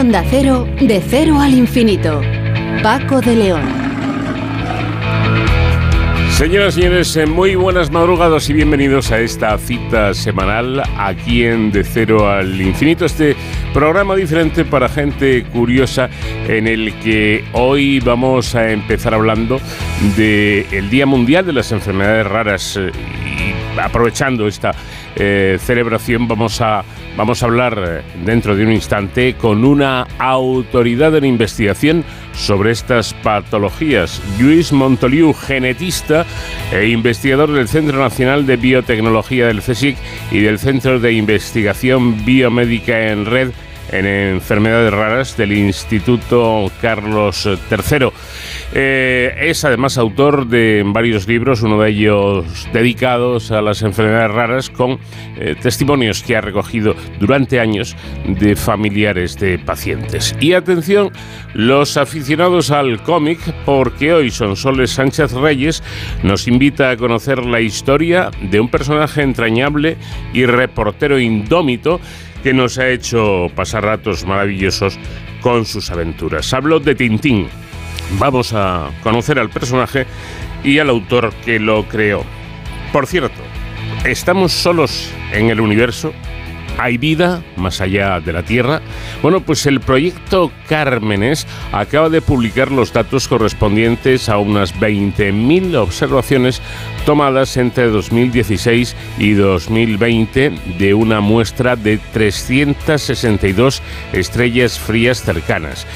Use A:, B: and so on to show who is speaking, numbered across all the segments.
A: Onda Cero, de cero al infinito. Paco de León.
B: Señoras y señores, eh, muy buenas madrugadas y bienvenidos a esta cita semanal aquí en De Cero al Infinito, este programa diferente para gente curiosa en el que hoy vamos a empezar hablando del Día Mundial de las Enfermedades Raras eh, aprovechando esta eh, celebración vamos a, vamos a hablar eh, dentro de un instante con una autoridad en investigación sobre estas patologías. Luis Montoliu, genetista e investigador del Centro Nacional de Biotecnología del CSIC y del Centro de Investigación Biomédica en Red en enfermedades raras del Instituto Carlos III. Eh, es además autor de varios libros, uno de ellos dedicados a las enfermedades raras, con eh, testimonios que ha recogido durante años de familiares de pacientes. Y atención, los aficionados al cómic, porque hoy Sonsoles Sánchez Reyes nos invita a conocer la historia de un personaje entrañable y reportero indómito que nos ha hecho pasar ratos maravillosos con sus aventuras. Hablo de Tintín. Vamos a conocer al personaje y al autor que lo creó. Por cierto, ¿estamos solos en el universo? ¿Hay vida más allá de la Tierra? Bueno, pues el proyecto Cármenes acaba de publicar los datos correspondientes a unas 20.000 observaciones tomadas entre 2016 y 2020 de una muestra de 362 estrellas frías cercanas.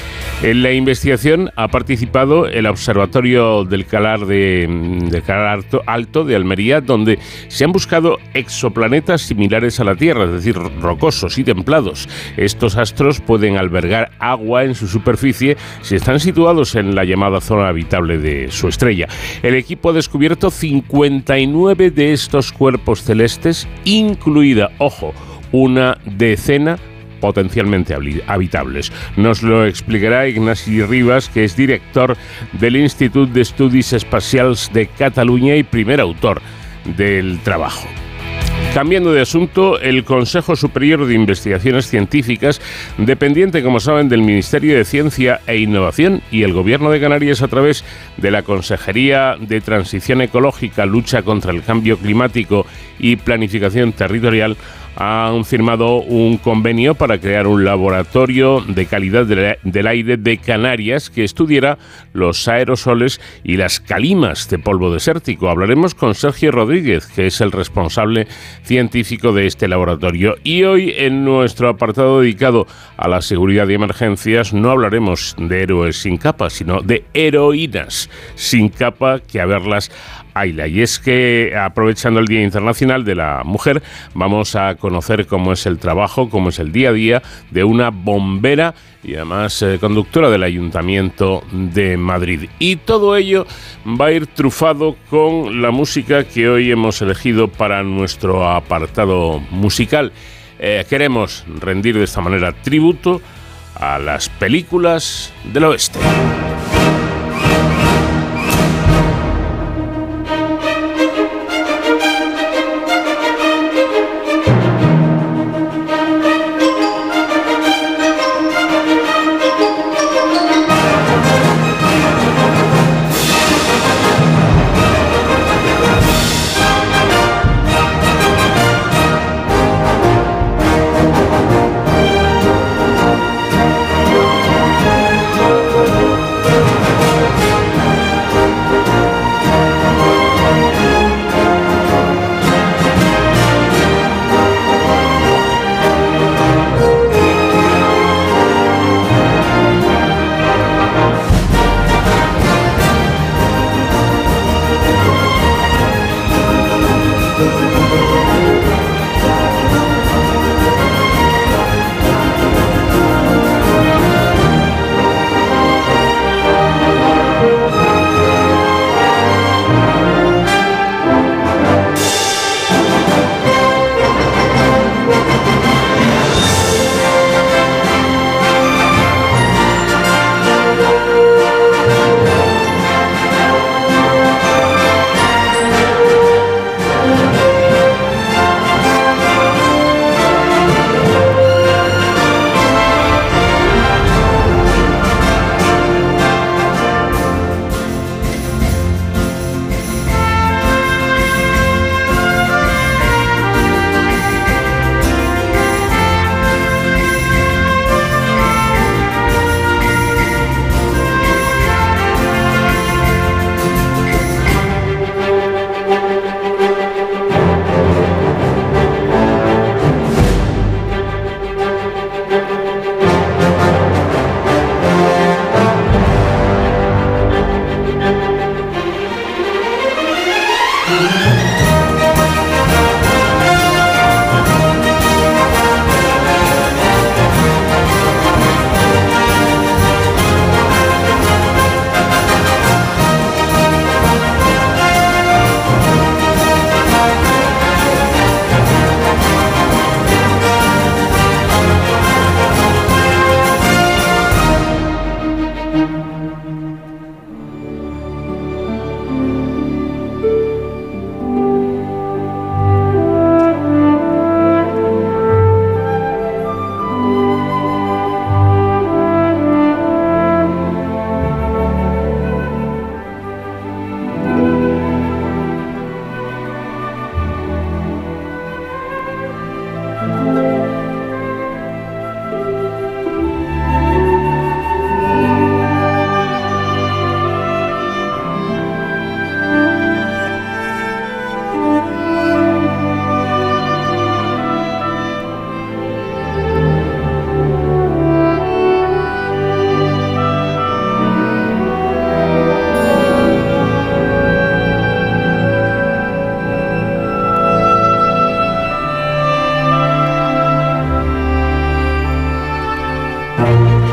B: En la investigación ha participado el Observatorio del Calar, de, del Calar Alto, de Almería, donde se han buscado exoplanetas similares a la Tierra, es decir, rocosos y templados. Estos astros pueden albergar agua en su superficie si están situados en la llamada zona habitable de su estrella. El equipo ha descubierto 59 de estos cuerpos celestes, incluida, ojo, una decena potencialmente habitables. Nos lo explicará Ignasi Rivas, que es director del Instituto de Estudios Espaciales de Cataluña y primer autor del trabajo. Cambiando de asunto, el Consejo Superior de Investigaciones Científicas, dependiente, como saben, del Ministerio de Ciencia e Innovación y el Gobierno de Canarias a través de la Consejería de Transición Ecológica, Lucha contra el Cambio Climático y Planificación Territorial, han firmado un convenio para crear un laboratorio de calidad del aire de Canarias que estudiará los aerosoles y las calimas de polvo desértico. Hablaremos con Sergio Rodríguez, que es el responsable científico de este laboratorio. Y hoy en nuestro apartado dedicado a la seguridad y emergencias no hablaremos de héroes sin capa, sino de heroínas sin capa que a Ayla. Y es que, aprovechando el Día Internacional de la Mujer, vamos a conocer cómo es el trabajo, cómo es el día a día de una bombera y además eh, conductora del Ayuntamiento de Madrid. Y todo ello va a ir trufado con la música que hoy hemos elegido para nuestro apartado musical. Eh, queremos rendir de esta manera tributo a las películas del oeste.
A: De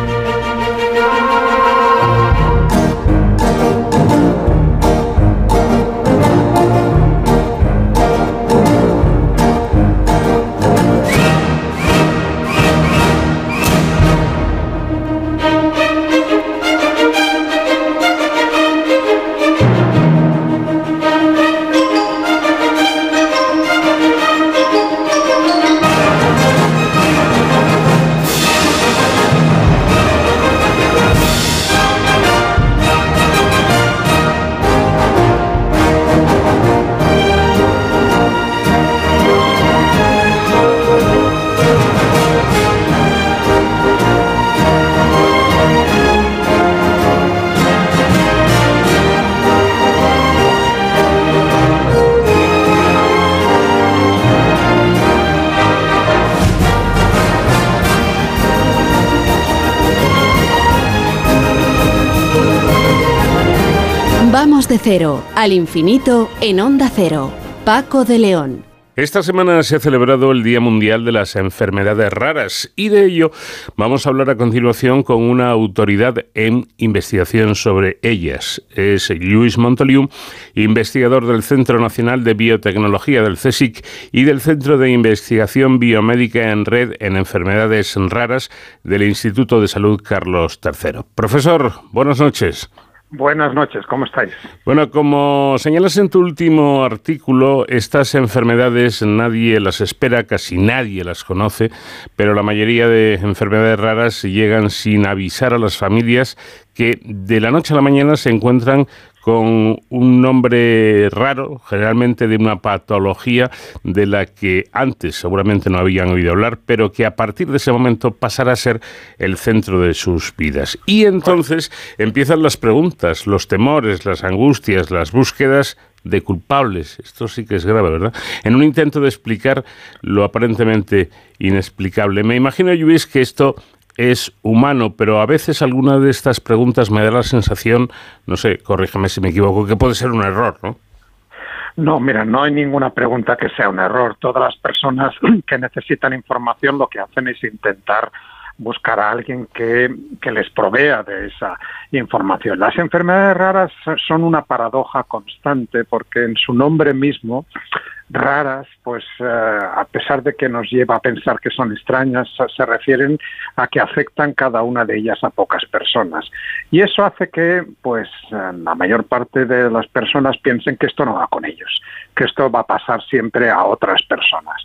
A: cero al infinito en onda cero. Paco de León.
B: Esta semana se ha celebrado el Día Mundial de las Enfermedades Raras y de ello vamos a hablar a continuación con una autoridad en investigación sobre ellas. Es Luis Montoliu, investigador del Centro Nacional de Biotecnología del CSIC y del Centro de Investigación Biomédica en Red en Enfermedades Raras del Instituto de Salud Carlos III. Profesor, buenas noches.
C: Buenas noches, ¿cómo estáis?
B: Bueno, como señalas en tu último artículo, estas enfermedades nadie las espera, casi nadie las conoce, pero la mayoría de enfermedades raras llegan sin avisar a las familias que de la noche a la mañana se encuentran con un nombre raro, generalmente de una patología de la que antes seguramente no habían oído hablar, pero que a partir de ese momento pasará a ser el centro de sus vidas. Y entonces empiezan las preguntas, los temores, las angustias, las búsquedas de culpables. Esto sí que es grave, ¿verdad? En un intento de explicar lo aparentemente inexplicable. Me imagino, Luis, que esto es humano, pero a veces alguna de estas preguntas me da la sensación, no sé, corrígeme si me equivoco, que puede ser un error, ¿no?
C: No, mira, no hay ninguna pregunta que sea un error. Todas las personas que necesitan información lo que hacen es intentar buscar a alguien que, que, les provea de esa información. Las enfermedades raras son una paradoja constante porque en su nombre mismo raras, pues eh, a pesar de que nos lleva a pensar que son extrañas, se refieren a que afectan cada una de ellas a pocas personas. Y eso hace que, pues, eh, la mayor parte de las personas piensen que esto no va con ellos, que esto va a pasar siempre a otras personas.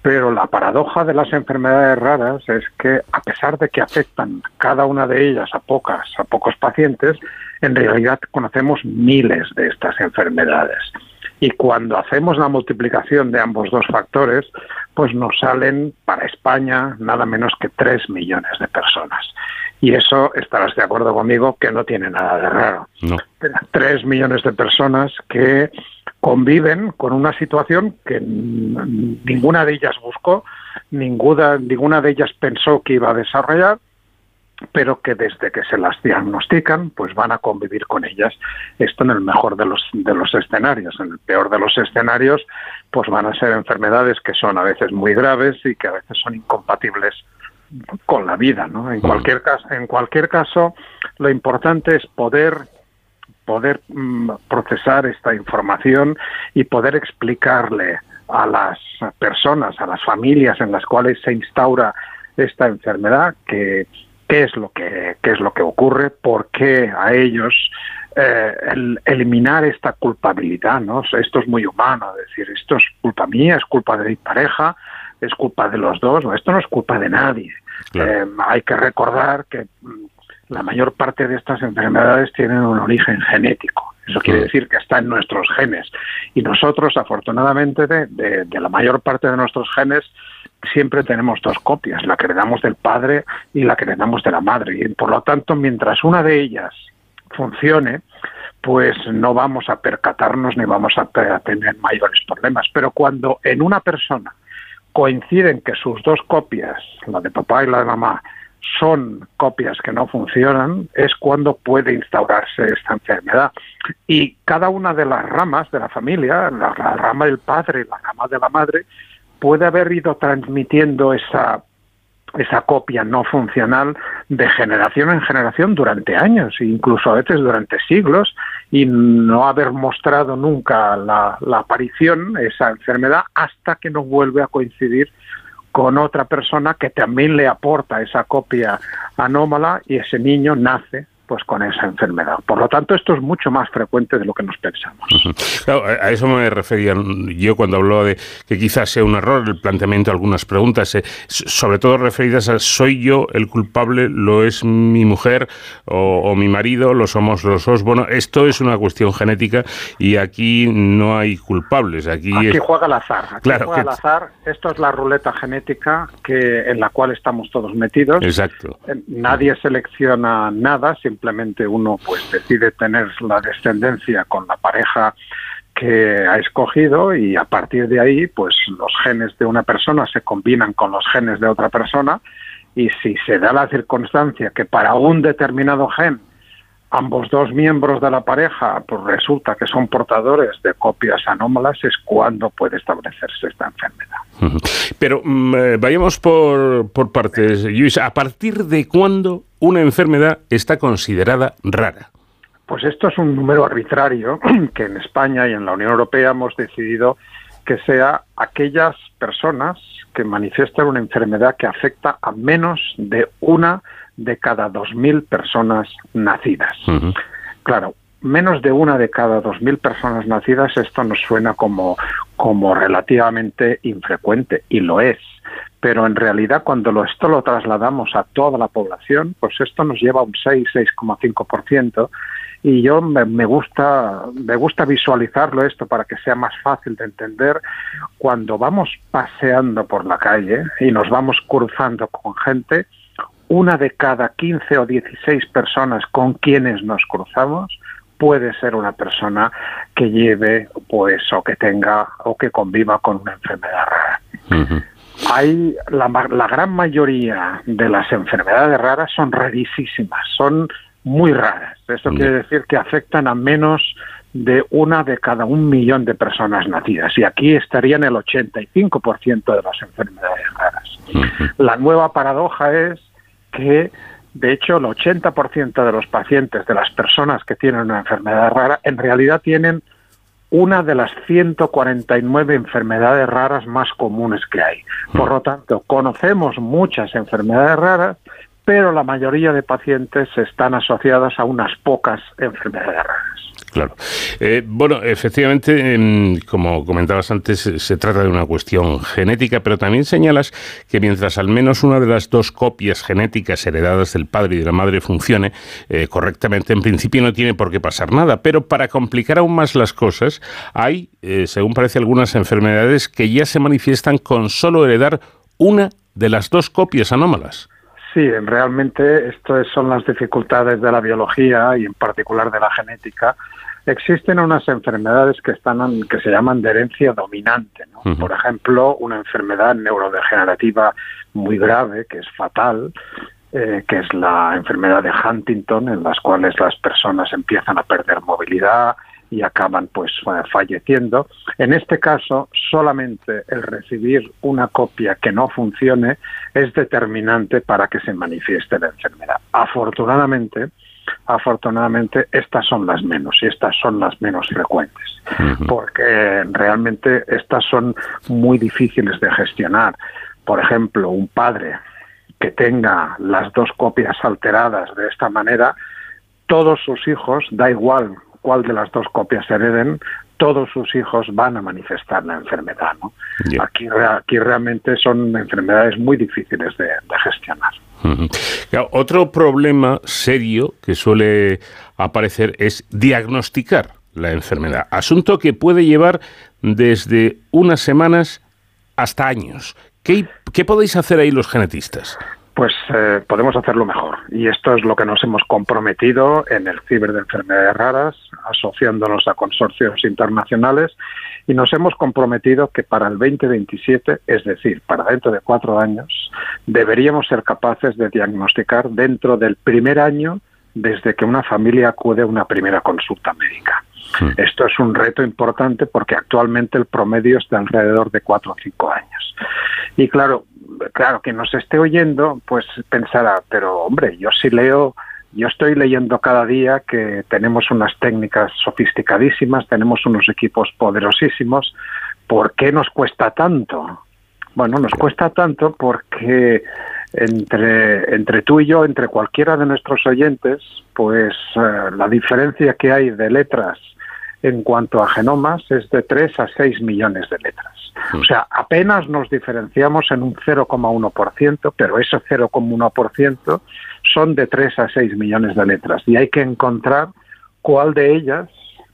C: Pero la paradoja de las enfermedades raras es que, a pesar de que afectan cada una de ellas a pocas, a pocos pacientes, en realidad conocemos miles de estas enfermedades y cuando hacemos la multiplicación de ambos dos factores, pues nos salen para España nada menos que 3 millones de personas. Y eso estarás de acuerdo conmigo que no tiene nada de raro. No. 3 millones de personas que conviven con una situación que ninguna de ellas buscó, ninguna, ninguna de ellas pensó que iba a desarrollar pero que desde que se las diagnostican, pues van a convivir con ellas. Esto en el mejor de los, de los escenarios. En el peor de los escenarios, pues van a ser enfermedades que son a veces muy graves y que a veces son incompatibles con la vida. En cualquier caso, en cualquier caso, lo importante es poder poder mm, procesar esta información y poder explicarle a las personas, a las familias en las cuales se instaura esta enfermedad que qué es lo que qué es lo que ocurre, por qué a ellos eh, el eliminar esta culpabilidad, ¿no? Esto es muy humano, es decir, esto es culpa mía, es culpa de mi pareja, es culpa de los dos, esto no es culpa de nadie. Eh, hay que recordar que mm, la mayor parte de estas enfermedades tienen un origen genético. Eso quiere decir que está en nuestros genes. Y nosotros, afortunadamente, de, de, la mayor parte de nuestros genes, siempre tenemos dos copias, la que heredamos del padre y la que heredamos de la madre. Y por lo tanto, mientras una de ellas funcione, pues no vamos a percatarnos ni vamos a tener mayores problemas. Pero cuando en una persona coinciden que sus dos copias, la de papá y la de mamá, son copias que no funcionan, es cuando puede instaurarse esta enfermedad. Y cada una de las ramas de la familia, la, rama del padre la rama de la madre, puede haber ido transmitiendo esa esa copia no funcional de generación en generación durante años, incluso a veces durante siglos, y no haber mostrado nunca la, la aparición, esa enfermedad, hasta que no vuelve a coincidir con otra persona que también le aporta esa copia anómala y ese niño nace pues con esa enfermedad. Por lo tanto, esto es mucho más frecuente de lo que nos pensamos.
B: a eso me refería yo cuando habló de que quizás sea un error el planteamiento de algunas preguntas, eh, sobre todo referidas a soy yo el culpable, lo es mi mujer o, mi marido, lo somos los dos. Bueno, esto es una cuestión genética y aquí no hay culpables. Aquí,
C: juega el azar. Aquí juega el azar. Esto es la ruleta genética que en la cual estamos todos metidos.
B: Exacto.
C: Eh, nadie selecciona nada, simplemente uno pues decide tener la descendencia con la pareja que ha escogido y a partir de ahí pues los genes de una persona se combinan con los genes de otra persona y si se da la circunstancia que para un determinado gen ambos dos miembros de la pareja pues resulta que son portadores de copias anómalas es cuando puede establecerse esta enfermedad.
B: Pero mm, eh, vayamos por, por partes, Luis. ¿A partir de cuándo una enfermedad está considerada rara?
C: Pues esto es un número arbitrario que en España y en la Unión Europea hemos decidido que sea aquellas personas que manifiestan una enfermedad que afecta a menos de una de cada dos mil personas nacidas. Claro, menos de una de cada dos mil personas nacidas, esto nos suena como, como relativamente infrecuente, y lo es. Pero en realidad, cuando lo, esto lo trasladamos a toda la población, pues esto nos lleva a un 6, 6,5%. Y yo me, me, gusta, me gusta visualizarlo esto para que sea más fácil de entender. Cuando vamos paseando por la calle y nos vamos cruzando con gente, una de cada 15 o 16 personas con quienes nos cruzamos puede ser una persona que lleve pues o que tenga o que conviva con una enfermedad rara. Hay la, la, gran mayoría de las enfermedades raras son rarísimas, son muy raras. Eso quiere decir que afectan a menos de una de cada un millón de personas nacidas. Y aquí estarían el 85% de las enfermedades raras. La nueva paradoja es que de hecho el 80% de los pacientes, de las personas que tienen una enfermedad rara, en realidad tienen una de las 149 enfermedades raras más comunes que hay. Por lo tanto, conocemos muchas enfermedades raras, pero la mayoría de pacientes están asociadas a unas pocas enfermedades raras.
B: Claro. Eh, bueno, efectivamente, em, como comentabas antes, se trata de una cuestión genética, pero también señalas que mientras al menos una de las dos copias genéticas heredadas del padre y de la madre funcione eh, correctamente, en principio no tiene por qué pasar nada. Pero para complicar aún más las cosas, hay, eh, según parece, algunas enfermedades que ya se manifiestan con solo heredar una de las dos copias anómalas.
C: Sí, realmente esto son las dificultades de la biología y en particular de la genética. Existen unas enfermedades que están que se llaman de herencia dominante, Por ejemplo, una enfermedad neurodegenerativa muy grave que es fatal eh, que es la enfermedad de Huntington, en las cuales las personas empiezan a perder movilidad y acaban pues falleciendo. En este caso, solamente el recibir una copia que no funcione es determinante para que se manifieste la enfermedad. Afortunadamente, afortunadamente estas son las menos y estas son las menos frecuentes, porque realmente estas son muy difíciles de gestionar. Por ejemplo, un padre que tenga las dos copias alteradas de esta manera, todos sus hijos, da igual cuál de las dos copias hereden, todos sus hijos van a manifestar la enfermedad. ¿no? Aquí, aquí realmente son enfermedades muy difíciles de, gestionar.
B: otro problema serio que suele aparecer es diagnosticar la enfermedad, asunto que puede llevar desde unas semanas hasta años. ¿Qué, qué podéis hacer ahí los genetistas?
C: Pues eh, podemos hacerlo mejor. Y esto es lo que nos hemos comprometido en el Ciber de Enfermedades Raras, asociándonos a consorcios internacionales, y nos hemos comprometido que para el 2027, es decir, para dentro de cuatro años, deberíamos ser capaces de diagnosticar dentro del primer año desde que una familia acude a una primera consulta médica. Esto es un reto importante porque actualmente el promedio es de alrededor de cuatro o cinco años. Y claro, claro, quien nos esté oyendo, pues pensará, pero hombre, yo sí leo, yo estoy leyendo cada día que tenemos unas técnicas sofisticadísimas, tenemos unos equipos poderosísimos, ¿por qué nos cuesta tanto? Bueno, nos cuesta tanto porque entre, entre tú y yo, entre cualquiera de nuestros oyentes, pues eh, la diferencia que hay de letras en cuanto a genomas es de 3 a 6 millones de letras. O sea, apenas nos diferenciamos en un 0,1%, pero ese 0,1% son de 3 a 6 millones de letras y hay que encontrar cuál de ellas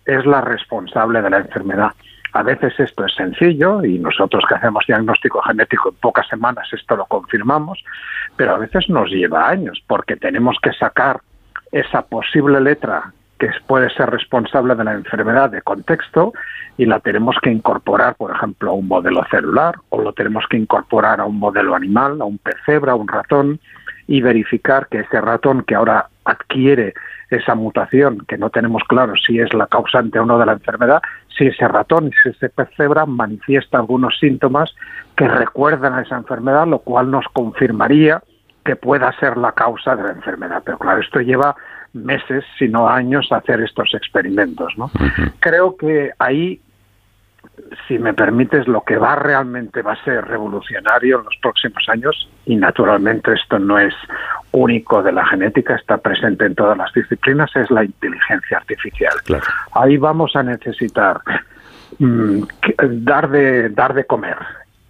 C: es la responsable de la enfermedad. A veces esto es sencillo y nosotros que hacemos diagnóstico genético en pocas semanas esto lo confirmamos, pero a veces nos lleva años porque tenemos que sacar esa posible letra que puede ser responsable de la enfermedad de contexto y la tenemos que incorporar, por ejemplo, a un modelo celular o lo tenemos que incorporar a un modelo animal, a un pecebra, a un ratón y verificar que ese ratón que ahora adquiere esa mutación, que no tenemos claro si es la causante o no de la enfermedad, si ese ratón, si ese pecebra manifiesta algunos síntomas que recuerdan a esa enfermedad, lo cual nos confirmaría que pueda ser la causa de la enfermedad. Pero claro, esto lleva meses, sino años, hacer estos experimentos. ¿no? Creo que ahí, si me permites, lo que va realmente va a ser revolucionario en los próximos años, y naturalmente esto no es único de la genética, está presente en todas las disciplinas, es la inteligencia artificial. Ahí vamos a necesitar mm, dar, de, dar de comer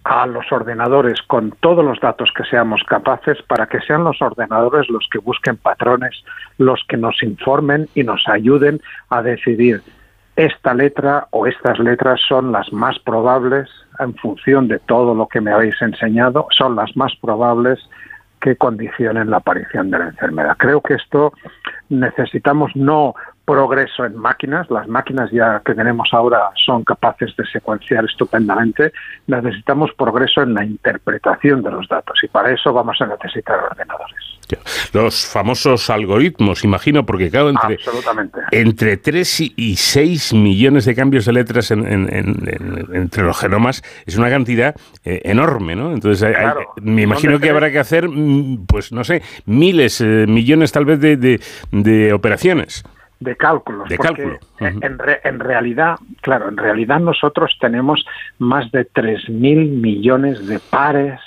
C: a los ordenadores con todos los datos que seamos capaces para que sean los ordenadores los que busquen patrones, los que nos informen y nos ayuden a decidir esta letra o estas letras son las más probables en función de todo lo que me habéis enseñado, son las más probables que condicionen la aparición de la enfermedad. Creo que esto necesitamos no progreso en máquinas. Las máquinas ya que tenemos ahora son capaces de secuenciar estupendamente. Necesitamos progreso en la interpretación de los datos y para eso vamos a necesitar ordenadores.
B: Los famosos algoritmos, imagino, porque claro, entre, entre 3 y 6 millones de cambios de letras entre los genomas es una cantidad eh, enorme, ¿no? Entonces, me imagino que habrá que hacer, mm, pues no sé, miles, eh, millones tal vez de, de operaciones
C: de cálculos.
B: De cálculo.
C: en, en, realidad, claro, en realidad nosotros tenemos más de 3.000 millones de pares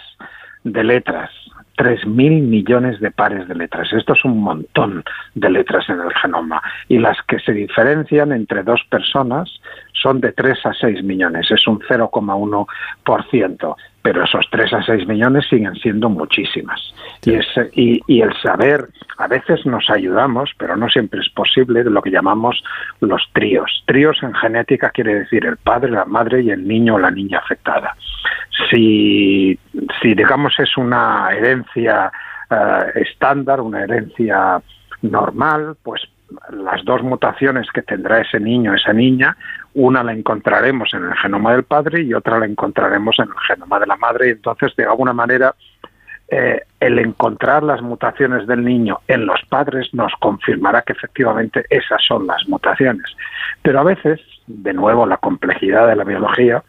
C: de letras. 3.000 millones de pares de letras. Esto es un montón de letras en el genoma. Y las que se diferencian entre dos personas son de 3 a 6 millones. Es un 0,1% pero esos 3 a 6 millones siguen siendo muchísimas. Y, y, y, el saber, a veces nos ayudamos, pero no siempre es posible, de lo que llamamos los tríos. Tríos en genética quiere decir el padre, la madre y el niño o la niña afectada. Si, si digamos, es una herencia eh, estándar, una herencia normal, pues las dos mutaciones que tendrá ese niño o esa niña, una la encontraremos en el genoma del padre y otra la encontraremos en el genoma de la madre. Y entonces, de alguna manera, eh, el encontrar las mutaciones del niño en los padres nos confirmará que efectivamente esas son las mutaciones. Pero a veces, de nuevo, la complejidad de la biología,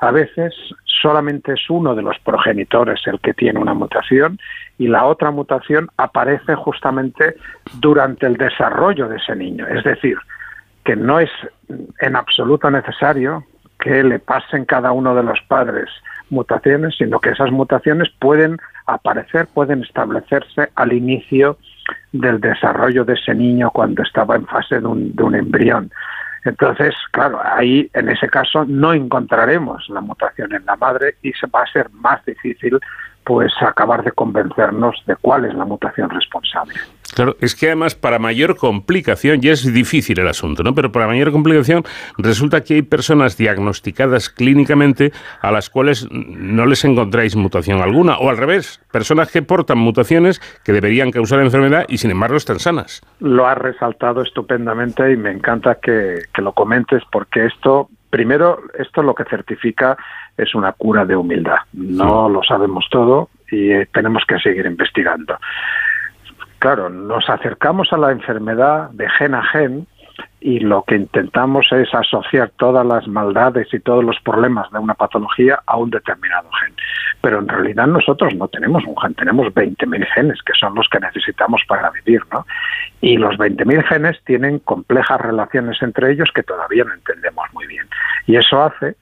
C: a veces solamente es uno de los progenitores el que tiene una mutación y la otra mutación aparece justamente durante el desarrollo de ese niño. Es decir, que no es en absoluto necesario que le pasen cada uno de los padres mutaciones, sino que esas mutaciones pueden aparecer, pueden establecerse al inicio del desarrollo de ese niño cuando estaba en fase de un, de un embrión. Entonces, claro, ahí en ese caso no encontraremos la mutación en la madre y se va a ser más difícil pues acabar de convencernos de cuál es la mutación responsable.
B: Claro, es que además para mayor complicación, ya es difícil el asunto, ¿no? Pero para mayor complicación resulta que hay personas diagnosticadas clínicamente a las cuales no les encontráis mutación alguna, o al revés, personas que portan mutaciones que deberían causar enfermedad y sin embargo están sanas.
C: Lo has resaltado estupendamente y me encanta que, que lo comentes porque esto, primero, esto lo que certifica es una cura de humildad. No lo sabemos todo y eh, tenemos que seguir investigando. Claro, nos acercamos a la enfermedad de gen a gen y lo que intentamos es asociar todas las maldades y todos los problemas de una patología a un determinado gen. Pero en realidad nosotros no tenemos un gen, tenemos 20.000 genes, que son los que necesitamos para vivir, ¿no? Y los 20.000 genes tienen complejas relaciones entre ellos que todavía no entendemos muy bien. Y eso hace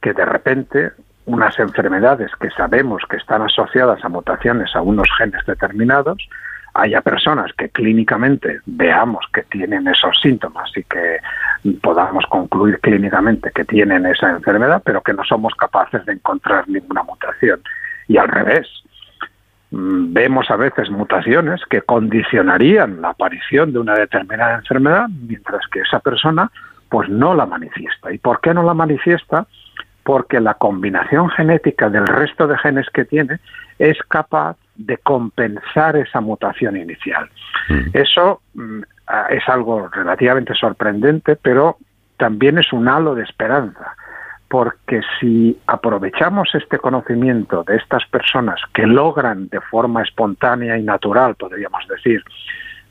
C: que de repente unas enfermedades que sabemos que están asociadas a mutaciones a unos genes determinados, haya personas que clínicamente veamos que tienen esos síntomas y que podamos concluir clínicamente que tienen esa enfermedad, pero que no somos capaces de encontrar ninguna mutación. Y al revés, mm, vemos a veces mutaciones que condicionarían la aparición de una determinada enfermedad, mientras que esa persona pues no la manifiesta. ¿Y por qué no la manifiesta? porque la combinación genética del resto de genes que tiene es capaz de compensar esa mutación inicial. Mm. Eso mm, es algo relativamente sorprendente, pero también es un halo de esperanza, porque si aprovechamos este conocimiento de estas personas que logran de forma espontánea y natural, podríamos decir,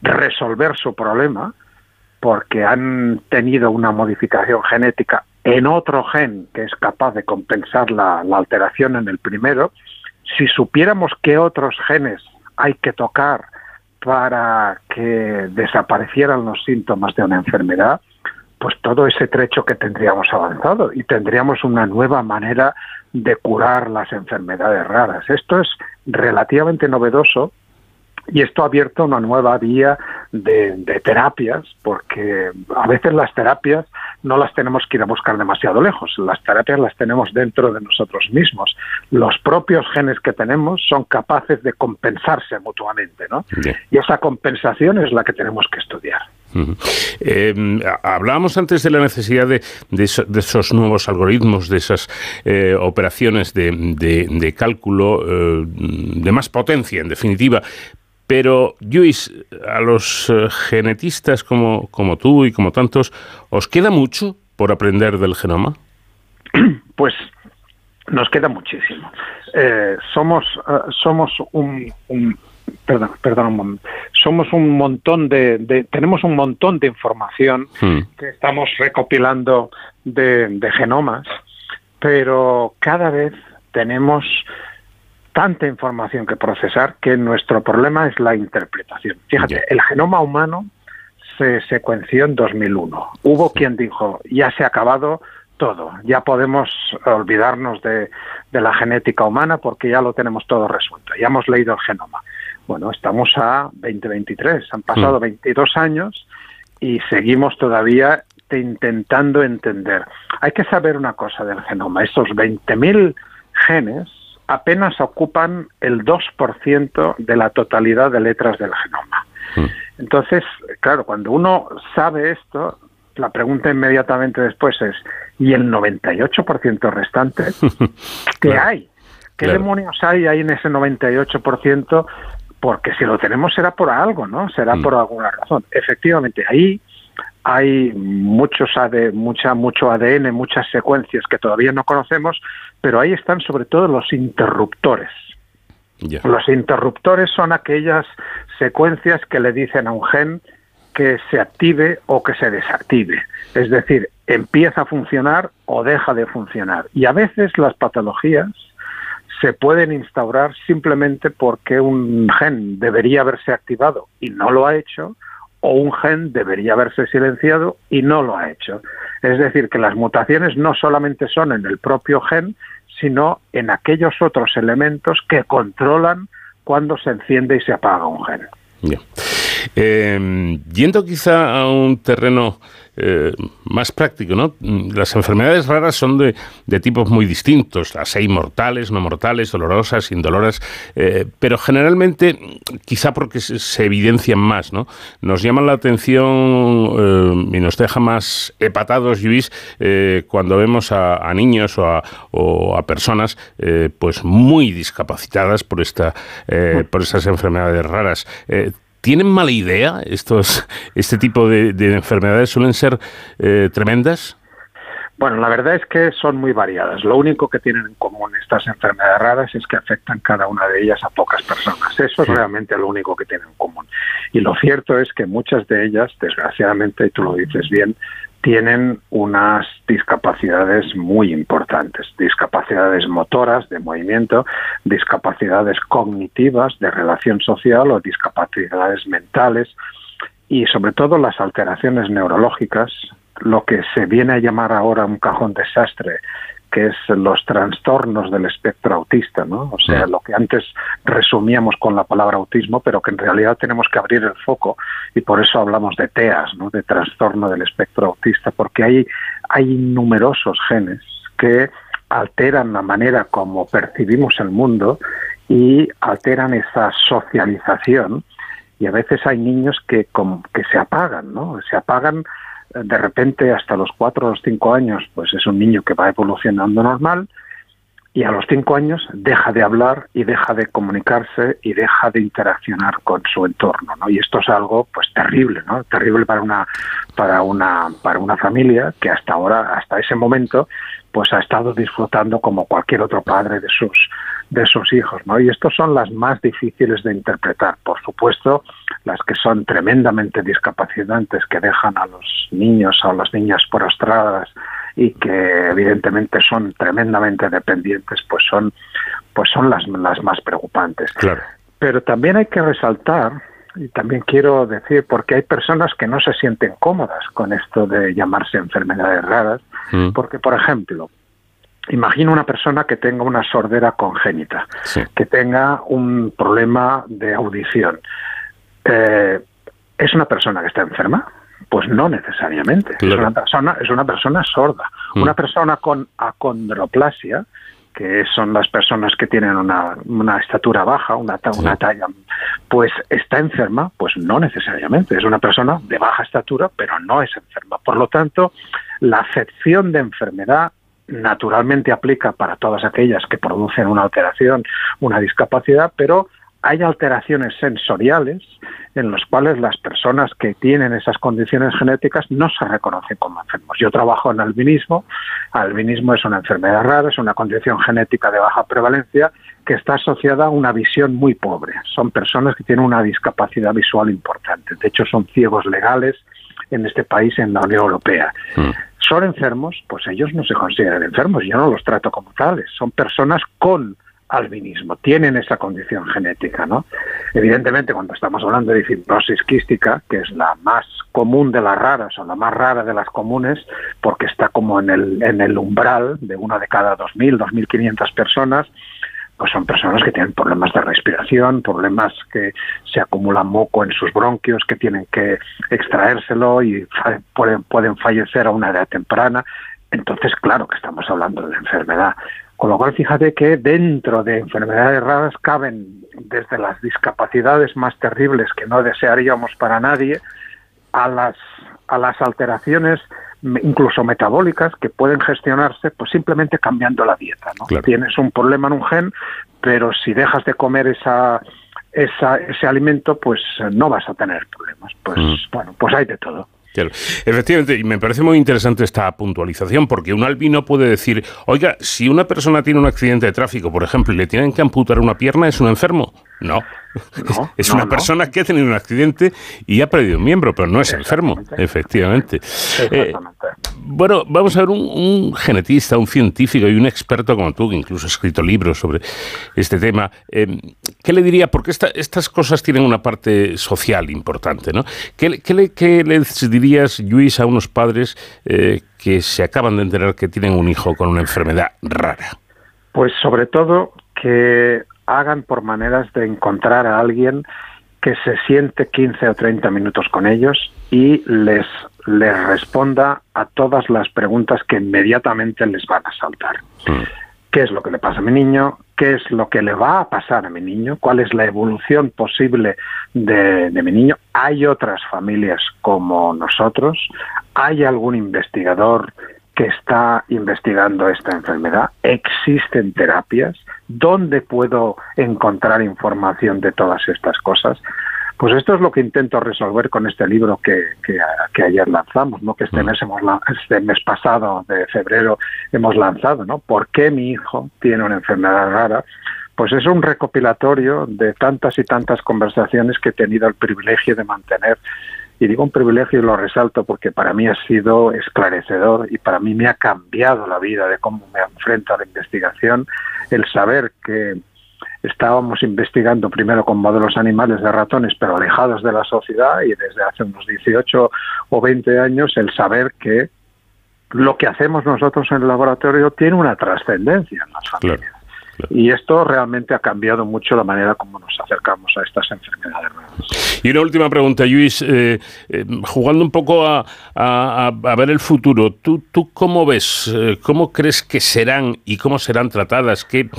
C: resolver su problema, porque han tenido una modificación genética en otro gen que es capaz de compensar la, alteración en el primero, si supiéramos qué otros genes hay que tocar para que desaparecieran los síntomas de una enfermedad, pues todo ese trecho que tendríamos avanzado y tendríamos una nueva manera de curar las enfermedades raras. Esto es relativamente novedoso y esto ha abierto una nueva vía de, terapias, porque a veces las terapias no las tenemos que ir a buscar demasiado lejos, las terapias las tenemos dentro de nosotros mismos. Los propios genes que tenemos son capaces de compensarse mutuamente, ¿no? Y esa compensación es la que tenemos que estudiar.
B: Eh, hablábamos antes de la necesidad de, esos nuevos algoritmos, de esas eh, operaciones de, cálculo eh, de más potencia, en definitiva, pero, Luis, a los eh, genetistas como, como tú y como tantos, ¿os queda mucho por aprender del genoma?
C: Pues nos queda muchísimo. Somos, somos un, perdón, perdón un momento. Somos un montón de, tenemos un montón de información hmm. que estamos recopilando de, de genomas, pero cada vez tenemos tanta información que procesar que nuestro problema es la interpretación. Fíjate, el genoma humano se secuenció en 2001. Hubo quien dijo, ya se ha acabado todo, ya podemos olvidarnos de, la genética humana porque ya lo tenemos todo resuelto, ya hemos leído el genoma. Bueno, estamos a 2023, han pasado 22 mm. años y seguimos todavía intentando entender. Hay que saber una cosa del genoma, esos 20.000 genes apenas ocupan el 2% de la totalidad de letras del genoma. Hmm. Entonces, claro, cuando uno sabe esto, la pregunta inmediatamente después es, ¿y el 98% restante? ¿Qué hay? ¿Qué demonios hay ahí en ese 98%? Porque si lo tenemos será por algo, ¿no? Será hmm. por alguna razón. Efectivamente, ahí hay muchos AD, mucha, mucho ADN, muchas secuencias que todavía no conocemos, pero ahí están sobre todo los interruptores. Los interruptores son aquellas secuencias que le dicen a un gen que se active o que se desactive. Es decir, empieza a funcionar o deja de funcionar. Y a veces las patologías se pueden instaurar simplemente porque un gen debería haberse activado y no lo ha hecho, o un gen debería haberse silenciado y no lo ha hecho. Es decir, que las mutaciones no solamente son en el propio gen, sino en aquellos otros elementos que controlan cuando se enciende y se apaga un gen.
B: Eh, yendo quizá a un terreno eh, más práctico, ¿no? Las enfermedades raras son de, tipos muy distintos, las hay mortales, no mortales, dolorosas, indoloras, eh, pero generalmente, quizá porque se, evidencian más, ¿no? Nos llaman la atención eh, y nos deja más hepatados, Luis, cuando vemos a, niños o a, personas pues muy discapacitadas por, esta, por estas enfermedades raras. ¿Tienen mala idea estos, este tipo de, enfermedades? ¿Suelen ser eh, tremendas?
C: Bueno, la verdad es que son muy variadas. Lo único que tienen en común estas enfermedades raras es que afectan cada una de ellas a pocas personas. Eso es realmente lo único que tienen en común. Y lo cierto es que muchas de ellas, desgraciadamente, y tú lo dices bien, tienen unas discapacidades muy importantes, discapacidades motoras de movimiento, discapacidades cognitivas de relación social o discapacidades mentales. Y sobre todo las alteraciones neurológicas, lo que se viene a llamar ahora un cajón desastre que es los trastornos del espectro autista, ¿no? O sea, lo que antes resumíamos con la palabra autismo, pero que en realidad tenemos que abrir el foco y por eso hablamos de TEAS, ¿no? De trastorno del espectro autista, porque hay, hay numerosos genes que alteran la manera como percibimos el mundo y alteran esa socialización y a veces hay niños que, que se apagan, ¿no? Se apagan de repente hasta los cuatro o los cinco años, pues es un niño que va evolucionando normal y a los cinco años deja de hablar y deja de comunicarse y deja de interaccionar con su entorno, ¿no? Y esto es algo, pues terrible, ¿no? Terrible para una para una para una familia que hasta ahora, hasta ese momento, pues ha estado disfrutando como cualquier otro padre de sus de sus hijos, ¿no? Y estos son las más difíciles de interpretar. Por supuesto, las que son tremendamente discapacitantes, que dejan a los niños o a las niñas prostradas y que evidentemente son tremendamente dependientes, pues son, pues son las, las más preocupantes.
B: Claro.
C: Pero también hay que resaltar, y también quiero decir, porque hay personas que no se sienten cómodas con esto de llamarse enfermedades raras, mm. porque, por ejemplo, Imagina una persona que tenga una sordera congénita, que tenga un problema de audición. Eh, ¿Es una persona que está enferma? Pues no necesariamente. Es, una persona, es una persona sorda. Mm. Una persona con acondroplasia, que son las personas que tienen una, una estatura baja, una, una talla, pues está enferma, pues no necesariamente. Es una persona de baja estatura, pero no es enferma. Por lo tanto, la acepción de enfermedad naturalmente aplica para todas aquellas que producen una alteración, una discapacidad, pero hay alteraciones sensoriales en las cuales las personas que tienen esas condiciones genéticas no se reconocen como enfermos. Yo trabajo en albinismo. Albinismo es una enfermedad rara, es una condición genética de baja prevalencia que está asociada a una visión muy pobre. Son personas que tienen una discapacidad visual importante. De hecho, son ciegos legales en este país, en la Unión Europea. Mm. Son enfermos, pues ellos no se consideran enfermos, yo no los trato como tales. Son personas con albinismo, tienen esa condición genética, ¿no? Evidentemente, cuando estamos hablando de fibrosis quística, que es la más común de las raras o la más rara de las comunes, porque está como en el, en el umbral de una de cada 2.000, 2.500 personas, pues son personas que tienen problemas de respiración, problemas que se acumulan moco en sus bronquios, que tienen que extraérselo y pueden, pueden fallecer a una edad temprana. Entonces, claro que estamos hablando de enfermedad. Con lo cual, fíjate que dentro de enfermedades raras caben desde las discapacidades más terribles que no desearíamos para nadie a las, a las alteraciones incluso metabólicas que pueden gestionarse pues simplemente cambiando la dieta. ¿no? Tienes un problema en un gen, pero si dejas de comer esa, esa, ese alimento, pues no vas a tener problemas. Pues mm. bueno, pues hay de todo.
B: Efectivamente, y me parece muy interesante esta puntualización, porque un albino puede decir, oiga, si una persona tiene un accidente de tráfico, por ejemplo, y le tienen que amputar una pierna, ¿es un enfermo? No. es una persona que ha tenido un accidente y ha perdido un miembro, pero no es enfermo, efectivamente. Eh, bueno, vamos a ver un, genetista, un científico y un experto como tú, que incluso ha escrito libros sobre este tema. Eh, ¿Qué le diría? Porque estas cosas tienen una parte social importante, ¿no? ¿Qué, le, les dirías, Luis, a unos padres eh, que se acaban de enterar que tienen un hijo con una enfermedad rara?
C: Pues sobre todo que hagan por maneras de encontrar a alguien que se siente 15 o 30 minutos con ellos y les, les responda a todas las preguntas que inmediatamente les van a saltar. Mm. ¿Qué es lo que le pasa a mi niño? ¿Qué es lo que le va a pasar a mi niño? ¿Cuál es la evolución posible de, de mi niño? ¿Hay otras familias como nosotros? ¿Hay algún investigador que está investigando esta enfermedad? ¿Existen terapias? ¿Dónde puedo encontrar información de todas estas cosas? Pues esto es lo que intento resolver con este libro que, que, ayer lanzamos, ¿no? que este mm. mes, hemos, este mes pasado, de febrero, hemos lanzado. ¿no? ¿Por qué mi hijo tiene una enfermedad rara? Pues es un recopilatorio de tantas y tantas conversaciones que he tenido el privilegio de mantener y digo un privilegio y lo resalto porque para mí ha sido esclarecedor y para mí me ha cambiado la vida de cómo me enfrento a la investigación el saber que estábamos investigando primero con modelos animales de ratones, pero alejados de la sociedad, y desde hace unos 18 o 20 años el saber que lo que hacemos nosotros en el laboratorio tiene una trascendencia en las familias. Y esto realmente ha cambiado mucho la manera como nos acercamos a estas enfermedades.
B: Y una última pregunta, Luis, eh, eh, jugando un poco a, ver el futuro, ¿tú, tú cómo ves, eh, cómo crees que serán y cómo serán tratadas, qué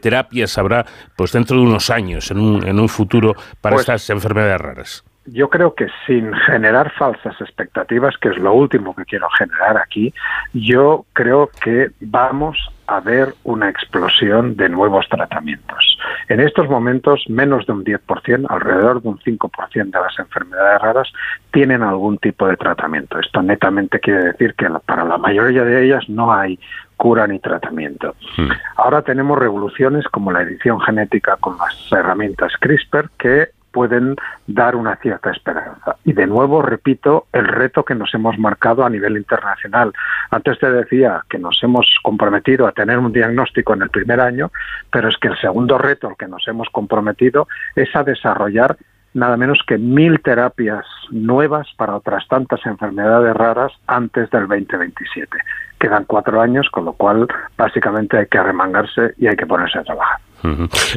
B: terapias habrá pues dentro de unos años, en un, en un futuro, para pues estas enfermedades raras?
C: Yo creo que sin generar falsas expectativas, que es lo último que quiero generar aquí, yo creo que vamos a ver una explosión de nuevos tratamientos. En estos momentos, menos de un 10%, alrededor de un 5% de las enfermedades raras tienen algún tipo de tratamiento. Esto netamente quiere decir que para la mayoría de ellas no hay cura ni tratamiento. Hmm. Ahora tenemos revoluciones como la edición genética con las herramientas CRISPR que pueden dar una cierta esperanza. Y de nuevo, repito, el reto que nos hemos marcado a nivel internacional. Antes te decía que nos hemos comprometido a tener un diagnóstico en el primer año, pero es que el segundo reto al que nos hemos comprometido es a desarrollar nada menos que mil terapias nuevas para otras tantas enfermedades raras antes del 2027. Quedan cuatro años, con lo cual básicamente hay que arremangarse y hay que ponerse a trabajar.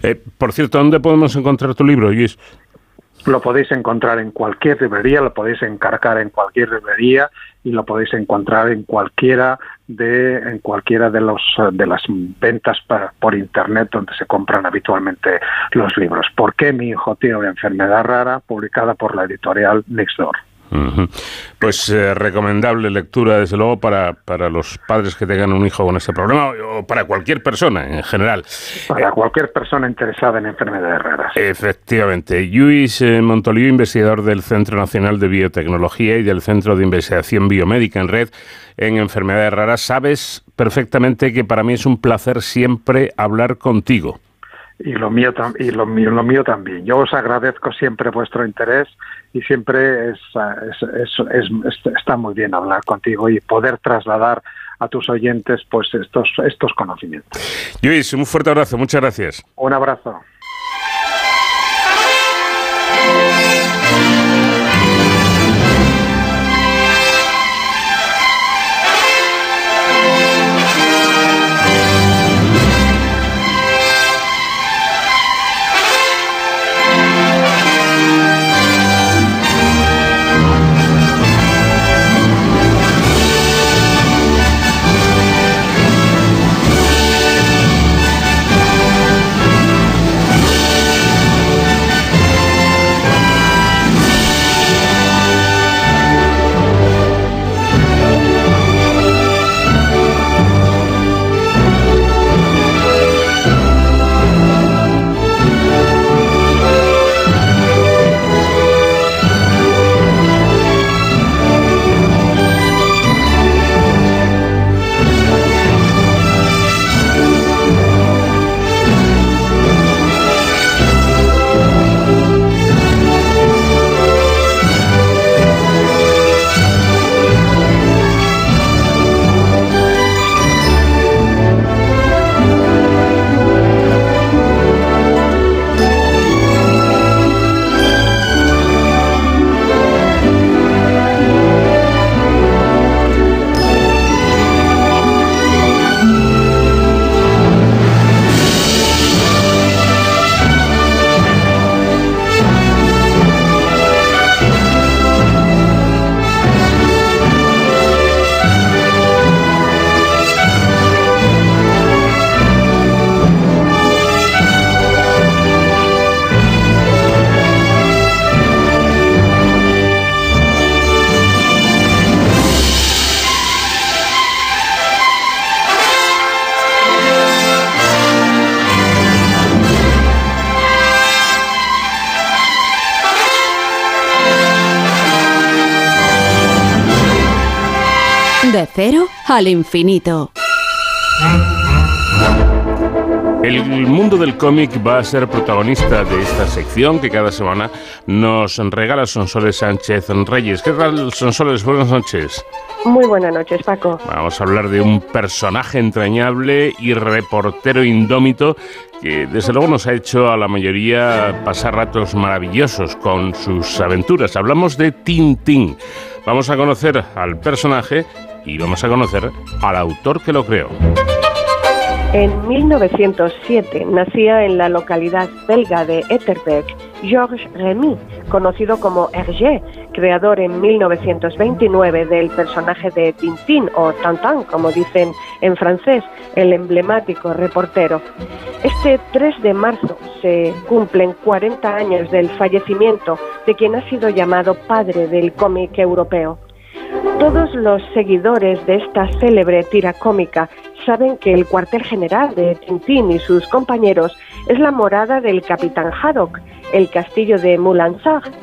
B: Eh, por cierto, ¿dónde podemos encontrar tu libro, Luis?
C: Lo podéis encontrar en cualquier librería, lo podéis encargar en cualquier librería y lo podéis encontrar en cualquiera de en cualquiera de los de las ventas por internet donde se compran habitualmente los libros. ¿Por qué mi hijo tiene una enfermedad rara? publicada por la editorial Nextdoor.
B: Pues eh, recomendable lectura, desde luego, para, para los padres que tengan un hijo con este problema o para cualquier persona en general.
C: Para cualquier persona interesada en enfermedades raras.
B: Efectivamente. Luis eh, Montoliu, investigador del Centro Nacional de Biotecnología y del Centro de Investigación Biomédica en Red en Enfermedades Raras, sabes perfectamente que para mí es un placer siempre hablar contigo
C: y lo mío y lo mío, lo mío también. Yo os agradezco siempre vuestro interés y siempre es, está muy bien hablar contigo y poder trasladar a tus oyentes pues estos estos conocimientos.
B: Luis, un fuerte abrazo, muchas gracias.
C: Un abrazo.
A: Al infinito.
B: El mundo del cómic va a ser protagonista de esta sección que cada semana nos regala Sonsoles Sánchez Reyes. ¿Qué tal, Sonsoles? Buenas noches.
D: Muy buenas noches, Paco.
B: Vamos a hablar de un personaje entrañable y reportero indómito que desde luego nos ha hecho a la mayoría pasar ratos maravillosos con sus aventuras. Hablamos de Tintín. Vamos a conocer al personaje y vamos a conocer al autor que lo creó.
D: En 1907 nacía en la localidad belga de Etterbeek Georges Remy, conocido como Hergé, creador en 1929 del personaje de Tintín o Tintin, como dicen en francés, el emblemático reportero. Este 3 de marzo se cumplen 40 años del fallecimiento de quien ha sido llamado padre del cómic europeo. Todos los seguidores de esta célebre tira cómica saben que el cuartel general de Tintín y sus compañeros es la morada del capitán Haddock, el castillo de Moulinsart.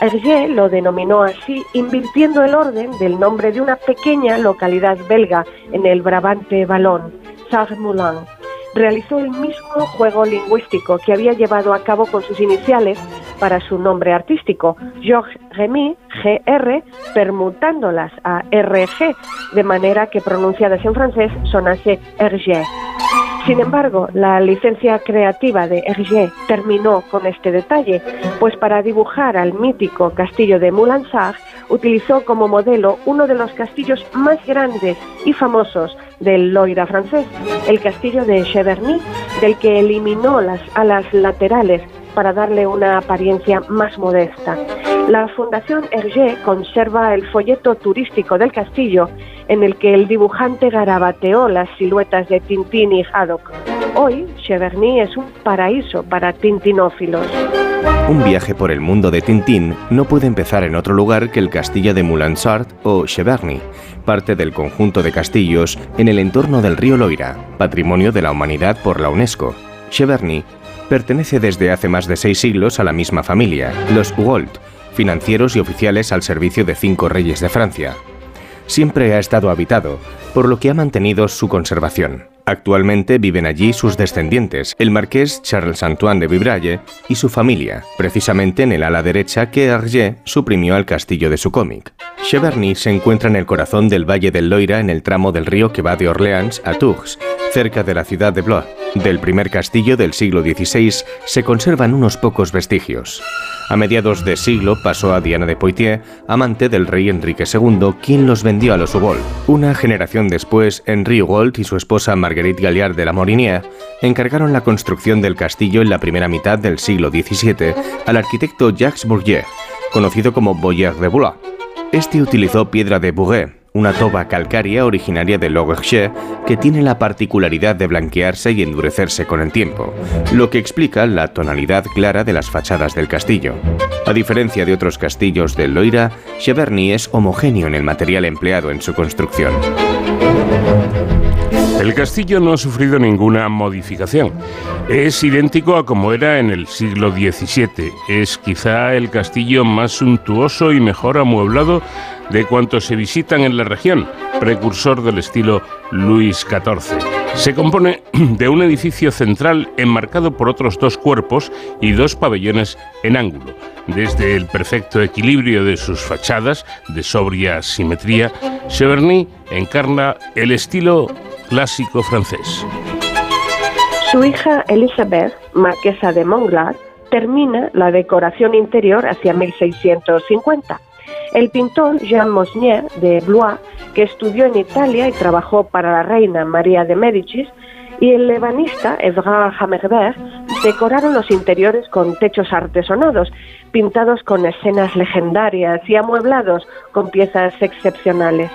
D: Hergé lo denominó así, invirtiendo el orden del nombre de una pequeña localidad belga en el Brabante Ballon, Sarre-Moulin. Realizó el mismo juego lingüístico que había llevado a cabo con sus iniciales para su nombre artístico, Georges Remy, GR, permutándolas a RG, de manera que pronunciadas en francés sonase Hergé. Sin embargo, la licencia creativa de Hergé terminó con este detalle, pues para dibujar al mítico castillo de Moulinsart utilizó como modelo uno de los castillos más grandes y famosos del Loira francés, el castillo de Cheverny, del que eliminó las alas laterales para darle una apariencia más modesta. La Fundación Hergé conserva el folleto turístico del castillo en el que el dibujante garabateó las siluetas de Tintín y Haddock. Hoy, Cheverny es un paraíso para tintinófilos.
E: Un viaje por el mundo de Tintín no puede empezar en otro lugar que el castillo de Moulinsart o Cheverny, parte del conjunto de castillos en el entorno del río Loira, patrimonio de la humanidad por la UNESCO. Cheverny pertenece desde hace más de seis siglos a la misma familia, los Hugolt, financieros y oficiales al servicio de cinco reyes de Francia. Siempre ha estado habitado, por lo que ha mantenido su conservación. Actualmente viven allí sus descendientes, el marqués Charles Antoine de Vibraille y su familia, precisamente en el ala derecha que Hergé suprimió al castillo de su cómic. Cheverny se encuentra en el corazón del Valle del Loira en el tramo del río que va de Orleans a Tours, cerca de la ciudad de Blois. Del primer castillo del siglo XVI se conservan unos pocos vestigios. A mediados de siglo pasó a Diana de Poitiers, amante del rey Enrique II, quien los vendió a los Hugolt. Una generación después, Henri Hugolt y su esposa Marguerite Galliard de la Morinière encargaron la construcción del castillo en la primera mitad del siglo XVII al arquitecto Jacques Bourget, conocido como Boyer de Blois. Este utilizó piedra de Bourget, una toba calcárea originaria de Logerche que tiene la particularidad de blanquearse y endurecerse con el tiempo, lo que explica la tonalidad clara de las fachadas del castillo. A diferencia de otros castillos del Loira, Cheverny es homogéneo en el material empleado en su construcción.
B: El castillo no ha sufrido ninguna modificación. Es idéntico a como era en el siglo XVII. Es quizá el castillo más suntuoso y mejor amueblado de cuantos se visitan en la región, precursor del estilo Luis XIV. Se compone de un edificio central enmarcado por otros dos cuerpos y dos pabellones en ángulo. Desde el perfecto equilibrio de sus fachadas, de sobria simetría, Cheverny encarna el estilo clásico francés.
D: Su hija Elizabeth, marquesa de Montglade, termina la decoración interior hacia 1650 el pintor Jean Mosnier de Blois, que estudió en Italia y trabajó para la reina María de Médicis, y el lebanista Evrard Hammerbert decoraron los interiores con techos artesonados, pintados con escenas legendarias y amueblados con piezas excepcionales.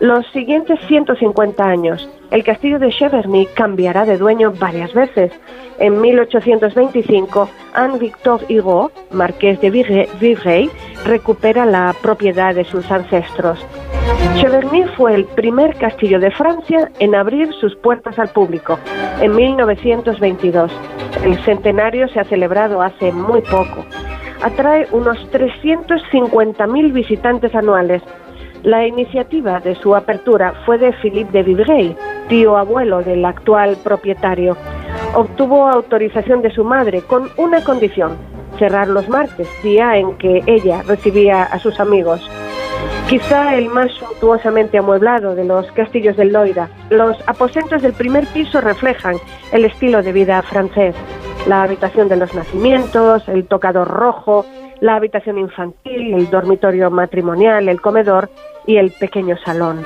D: Los siguientes 150 años, el castillo de Cheverny cambiará de dueño varias veces. En 1825, Anne-Victor Hugo, marqués de Vivrey, recupera la propiedad de sus ancestros. Cheverny fue el primer castillo de Francia en abrir sus puertas al público, en 1922. El centenario se ha celebrado hace muy poco. Atrae unos 350.000 visitantes anuales La iniciativa de su apertura fue de Philippe de Vivray, tío abuelo del actual propietario. Obtuvo autorización de su madre con una condición, cerrar los martes, día en que ella recibía a sus amigos. Quizá el más suntuosamente amueblado de los castillos del Loira, los aposentos del primer piso reflejan el estilo de vida francés. La habitación de los nacimientos, el tocador rojo, la habitación infantil, el dormitorio matrimonial, el comedor y el pequeño salón.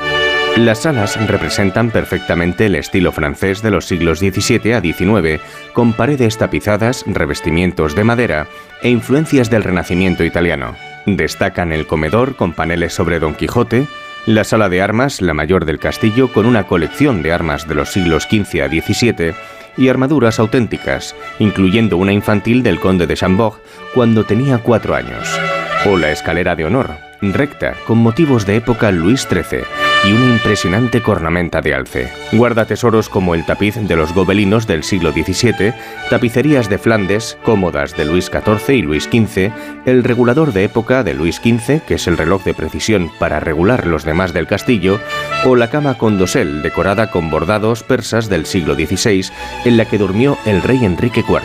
E: Las salas representan perfectamente el estilo francés de los siglos XVII a XIX, con paredes tapizadas, revestimientos de madera e influencias del Renacimiento italiano. Destacan el comedor con paneles sobre Don Quijote, la sala de armas, la mayor del castillo, con una colección de armas de los siglos XV a XVII, y armaduras auténticas, incluyendo una infantil del conde de Chambord cuando tenía cuatro años. O la escalera de honor, recta, con motivos de época Luis XIII y una impresionante cornamenta de alce. Guarda tesoros como el tapiz de los gobelinos del siglo XVII, tapicerías de Flandes, cómodas de Luis XIV y Luis XV, el regulador de época de Luis XV, que es el reloj de precisión para regular los demás del castillo, o la cama con dosel decorada con bordados persas del siglo XVI, en la que durmió el rey Enrique IV.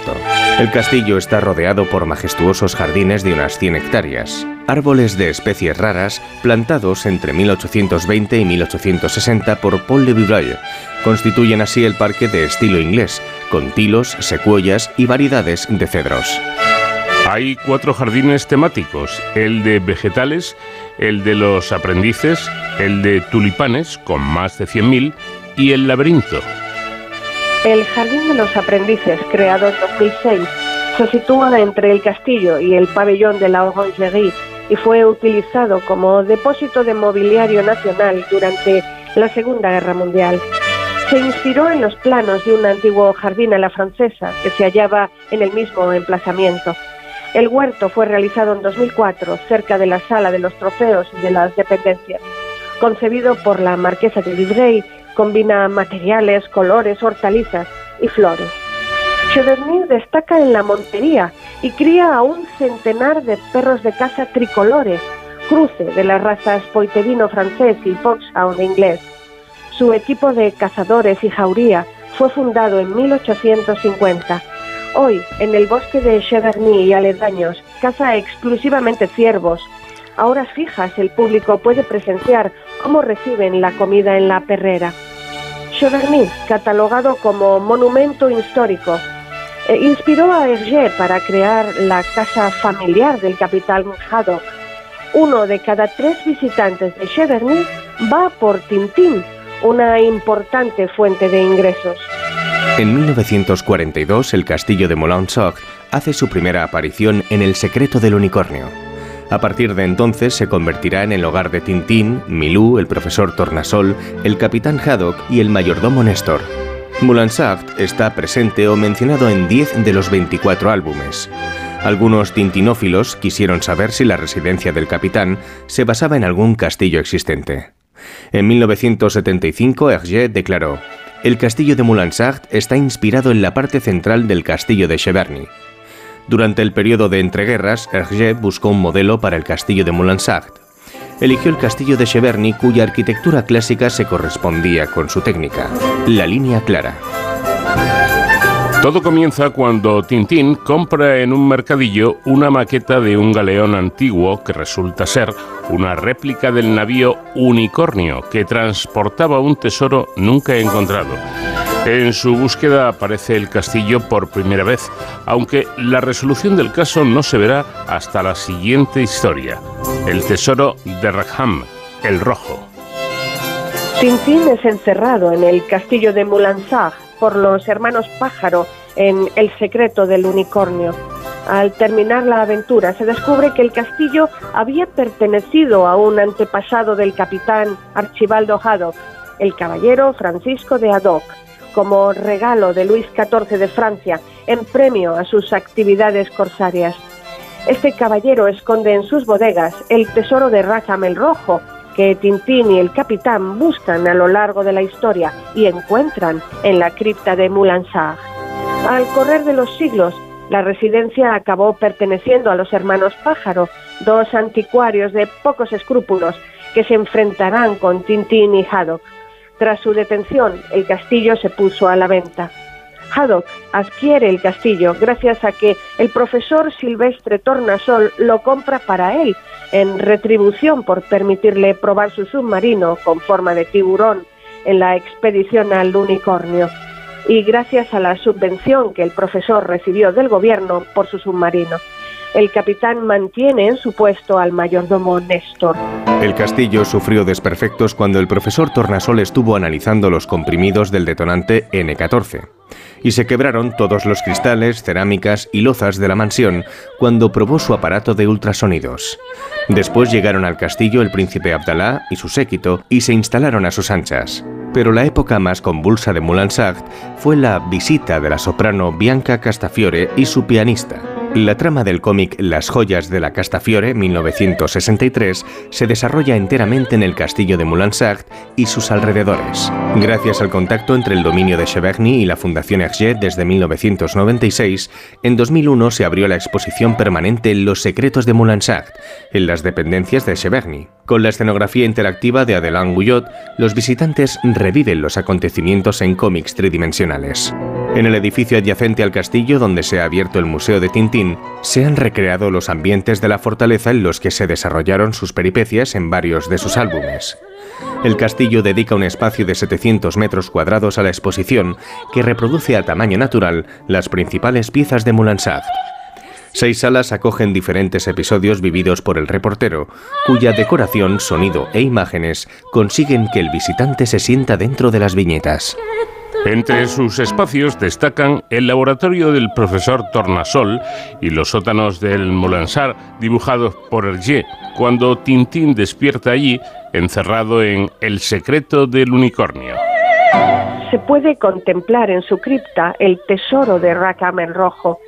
E: El castillo está rodeado por majestuosos jardines de unas 100 hectáreas árboles de especies raras plantados entre 1820 y 1860 por Paul de Vivray. Constituyen así el parque de estilo inglés, con tilos, secuoyas y variedades de cedros.
B: Hay cuatro jardines temáticos, el de vegetales, el de los aprendices, el de tulipanes, con más de 100.000, y el laberinto.
D: El Jardín de los Aprendices, creado en 2006, se sitúa entre el castillo y el pabellón de la Orangerie y fue utilizado como depósito de mobiliario nacional durante la Segunda Guerra Mundial. Se inspiró en los planos de un antiguo jardín a la francesa que se hallaba en el mismo emplazamiento. El huerto fue realizado en 2004 cerca de la sala de los trofeos y de las dependencias. Concebido por la marquesa de Livrey, combina materiales, colores, hortalizas y flores. Cheverny destaca en la montería y cría a un centenar de perros de caza tricolores, cruce de las razas poiterino francés y foxhound inglés. Su equipo de cazadores y jauría fue fundado en 1850. Hoy, en el bosque de Cheverny y aledaños, caza exclusivamente ciervos. A horas fijas, el público puede presenciar cómo reciben la comida en la perrera. Cheverny, catalogado como monumento histórico, eh, inspiró a Hergé para crear la casa familiar del capitán Haddock. Uno de cada tres visitantes de Cheverny va por Tintín, una importante fuente de ingresos.
E: En 1942, el castillo de Moulin-Soc hace su primera aparición en El secreto del unicornio. A partir de entonces se convertirá en el hogar de Tintín, Milú, el profesor Tornasol, el capitán Haddock y el mayordomo Néstor. Saft está presente o mencionado en 10 de los 24 álbumes. Algunos tintinófilos quisieron saber si la residencia del capitán se basaba en algún castillo existente. En 1975, Hergé declaró: El castillo de Saft está inspirado en la parte central del castillo de Cheverny. Durante el periodo de entreguerras, Hergé buscó un modelo para el castillo de Saft eligió el castillo de Cheverny cuya arquitectura clásica se correspondía con su técnica, la línea clara.
B: Todo comienza cuando Tintín compra en un mercadillo una maqueta de un galeón antiguo que resulta ser una réplica del navío Unicornio que transportaba un tesoro nunca encontrado. En su búsqueda aparece el castillo por primera vez, aunque la resolución del caso no se verá hasta la siguiente historia, el tesoro de Rackham, el rojo.
D: Tintín es encerrado en el castillo de Moulinsart por los hermanos Pájaro en El secreto del unicornio. Al terminar la aventura se descubre que el castillo había pertenecido a un antepasado del capitán Archibaldo Haddock, el caballero Francisco de Haddock como regalo de Luis XIV de Francia en premio a sus actividades corsarias. Este caballero esconde en sus bodegas el tesoro de Rackham el Rojo, que Tintín y el capitán buscan a lo largo de la historia y encuentran en la cripta de Moulinsart. Al correr de los siglos, la residencia acabó perteneciendo a los hermanos Pájaro, dos anticuarios de pocos escrúpulos que se enfrentarán con Tintín y. Tras su detención, el castillo se puso a la venta. Haddock adquiere el castillo gracias a que el profesor Silvestre Tornasol lo compra para él, en retribución por permitirle probar su submarino con forma de tiburón en la expedición al unicornio y gracias a la subvención que el profesor recibió del gobierno por su submarino. El capitán mantiene en su puesto al mayordomo Néstor.
E: El castillo sufrió desperfectos cuando el profesor Tornasol estuvo analizando los comprimidos del detonante N14 y se quebraron todos los cristales, cerámicas y lozas de la mansión cuando probó su aparato de ultrasonidos. Después llegaron al castillo el príncipe Abdalá y su séquito y se instalaron a sus anchas. Pero la época más convulsa de Moulinsart fue la visita de la soprano Bianca Castafiore y su pianista. La trama del cómic Las joyas de la Castafiore, 1963, se desarrolla enteramente en el castillo de Moulinsart y sus alrededores. Gracias al contacto entre el dominio de Cheverny y la Fundación Hergé desde 1996, en 2001 se abrió la exposición permanente Los secretos de Moulinsart, en las dependencias de Cheverny. Con la escenografía interactiva de Adeline Guyot, los visitantes reviven los acontecimientos en cómics tridimensionales. En el edificio adyacente al castillo, donde se ha abierto el Museo de Tintín, se han recreado los ambientes de la fortaleza en los que se desarrollaron sus peripecias en varios de sus álbumes. El castillo dedica un espacio de 700 metros cuadrados a la exposición, que reproduce a tamaño natural las principales piezas de Moulinsart. Seis salas acogen diferentes episodios vividos por el reportero, cuya decoración, sonido e imágenes consiguen que el visitante se sienta dentro de las viñetas.
B: Entre sus espacios destacan el laboratorio del profesor Tornasol y los sótanos del Molansar dibujados por Hergé, cuando Tintín despierta allí, encerrado en El secreto del unicornio.
D: Se puede contemplar en su cripta el tesoro de Rackham Rojo.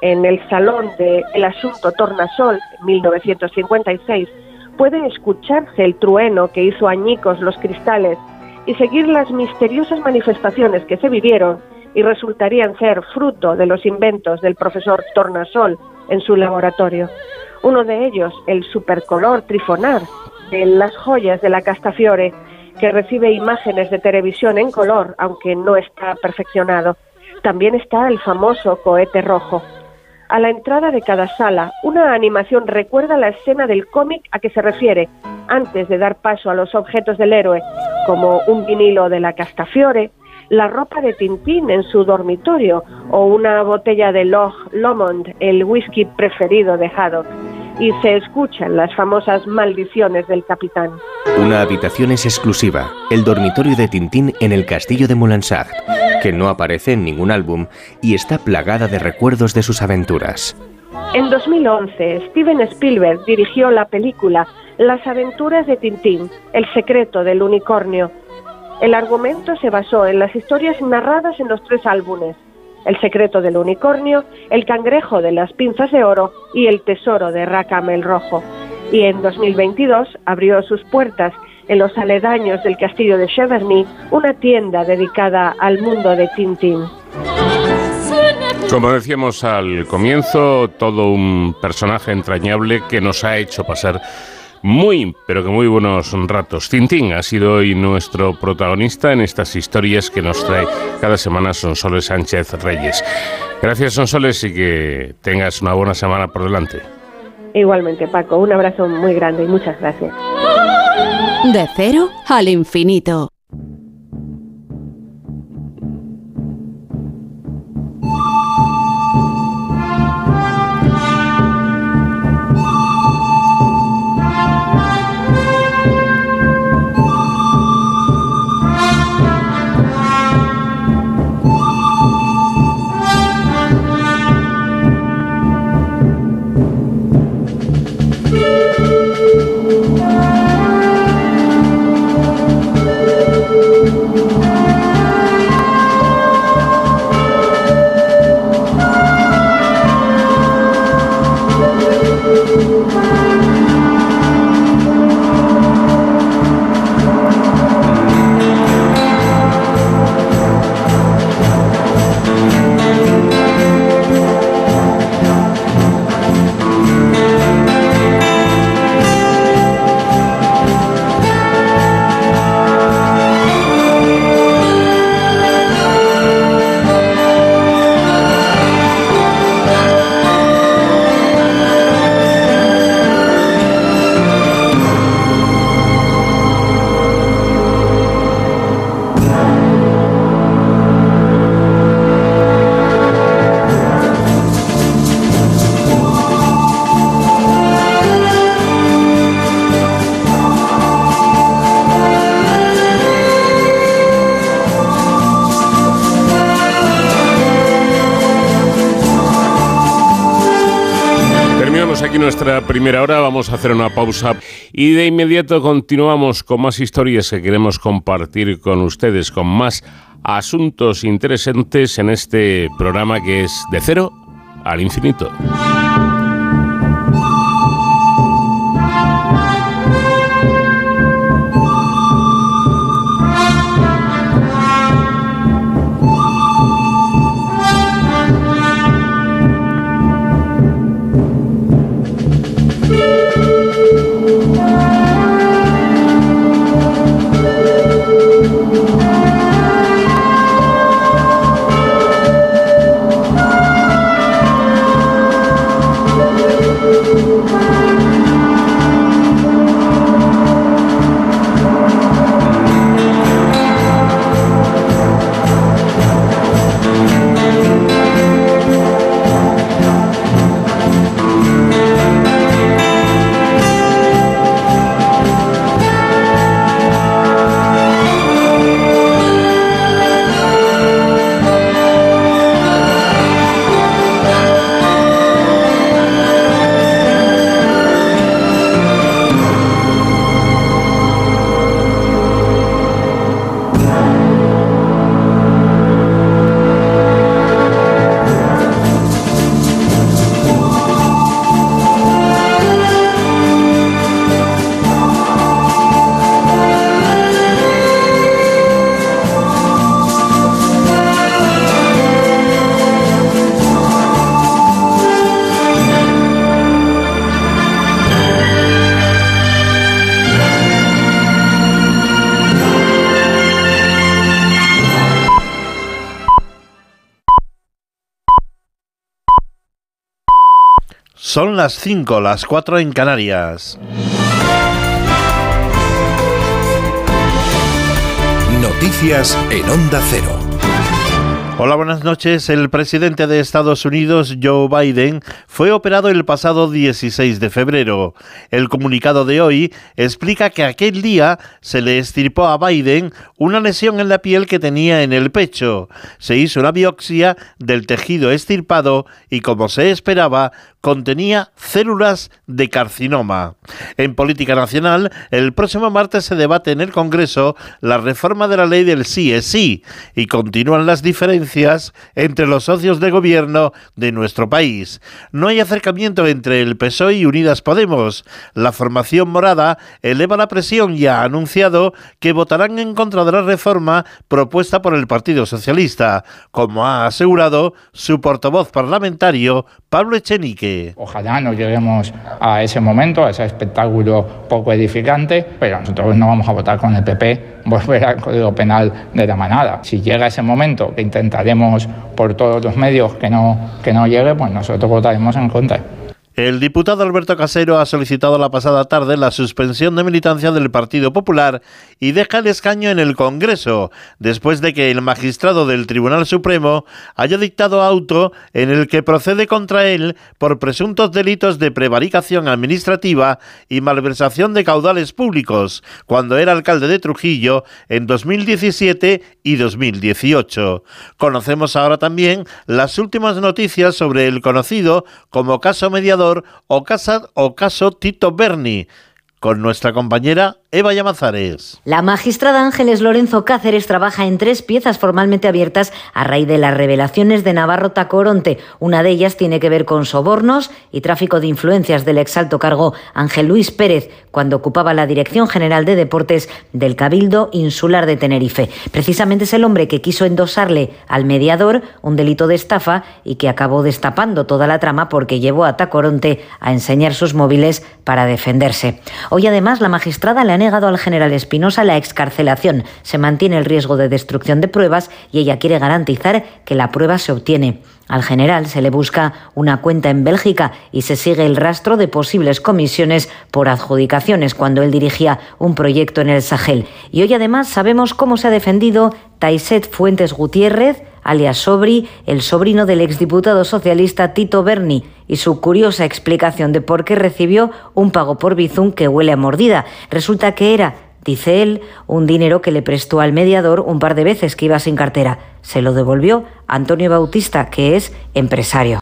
D: En el salón de El Asunto Tornasol, 1956, puede escucharse el trueno que hizo añicos los cristales y seguir las misteriosas manifestaciones que se vivieron y resultarían ser fruto de los inventos del profesor Tornasol en su laboratorio. Uno de ellos, el supercolor trifonar de las joyas de la Castafiore, que recibe imágenes de televisión en color, aunque no está perfeccionado. También está el famoso cohete rojo. A la entrada de cada sala, una animación recuerda la escena del cómic a que se refiere, antes de dar paso a los objetos del héroe, como un vinilo de la Castafiore, la ropa de Tintín en su dormitorio o una botella de Loch Lomond, el whisky preferido de Haddock. Y se escuchan las famosas maldiciones del capitán.
E: Una habitación es exclusiva, el dormitorio de Tintín en el castillo de Moulinsart, que no aparece en ningún álbum y está plagada de recuerdos de sus aventuras.
D: En 2011, Steven Spielberg dirigió la película Las aventuras de Tintín, El secreto del unicornio. El argumento se basó en las historias narradas en los tres álbumes, El secreto del unicornio, El cangrejo de las pinzas de oro y El tesoro de Rackham el Rojo. Y en 2022 abrió sus puertas en los aledaños del castillo de Cheverny una tienda dedicada al mundo de Tintín.
B: Como decíamos al comienzo, todo un personaje entrañable que nos ha hecho pasar muy, pero que muy buenos ratos. Tintín ha sido hoy nuestro protagonista en estas historias que nos trae cada semana Sonsoles Sánchez Reyes. Gracias Sonsoles y que tengas una buena semana por delante.
D: Igualmente Paco, un abrazo muy grande y muchas gracias.
A: De cero al infinito.
B: Primera hora, vamos a hacer una pausa y de inmediato continuamos con más historias que queremos compartir con ustedes, con más asuntos interesantes en este programa que es de cero al infinito.
F: Son las 5, las 4 en Canarias.
G: Noticias en Onda Cero.
F: Hola, buenas noches. El presidente de Estados Unidos, Joe Biden, fue operado el pasado 16 de febrero. El comunicado de hoy explica que aquel día se le estirpó a Biden una lesión en la piel que tenía en el pecho. Se hizo una biopsia del tejido estirpado y, como se esperaba, contenía células de carcinoma. En política nacional, el próximo martes se debate en el Congreso la reforma de la ley del sí es sí y continúan las diferencias entre los socios de gobierno de nuestro país. Hay acercamiento entre el PSOE y Unidas Podemos. La formación morada eleva la presión y ha anunciado que votarán en contra de la reforma propuesta por el Partido Socialista, como ha asegurado su portavoz parlamentario Pablo Echenique.
H: Ojalá no lleguemos a ese momento, a ese espectáculo poco edificante, pero nosotros no vamos a votar con el PP volver al Código Penal de la manada. Si llega ese momento, que intentaremos por todos los medios que no, que no llegue, pues nosotros votaremos en contra.
F: El diputado Alberto Casero ha solicitado la pasada tarde la suspensión de militancia del Partido Popular y deja el escaño en el Congreso, después de que el magistrado del Tribunal Supremo haya dictado auto en el que procede contra él por presuntos delitos de prevaricación administrativa y malversación de caudales públicos, cuando era alcalde de Trujillo en 2017 y 2018. Conocemos ahora también las últimas noticias sobre el conocido como caso mediador o, casa, o caso Tito Berni, con nuestra compañera Eva Llamazares.
I: La magistrada Ángeles Lorenzo Cáceres trabaja en tres piezas formalmente abiertas a raíz de las revelaciones de Navarro Tacoronte. Una de ellas tiene que ver con sobornos y tráfico de influencias del exalto cargo Ángel Luis Pérez cuando ocupaba la Dirección General de Deportes del Cabildo Insular de Tenerife. Precisamente es el hombre que quiso endosarle al mediador un delito de estafa y que acabó destapando toda la trama porque llevó a Tacoronte a enseñar sus móviles para defenderse. Hoy además la magistrada le ha negado al general Espinosa la excarcelación. Se mantiene el riesgo de destrucción de pruebas y ella quiere garantizar que la prueba se obtiene. Al general se le busca una cuenta en Bélgica y se sigue el rastro de posibles comisiones por adjudicaciones cuando él dirigía un proyecto en el Sahel. Y hoy además sabemos cómo se ha defendido Taiset Fuentes Gutiérrez, alias Sobri, el sobrino del exdiputado socialista Tito Berni, y su curiosa explicación de por qué recibió un pago por Bizum que huele a mordida. Resulta que era, dice él, un dinero que le prestó al mediador un par de veces que iba sin cartera. Se lo devolvió Antonio Bautista, que es empresario.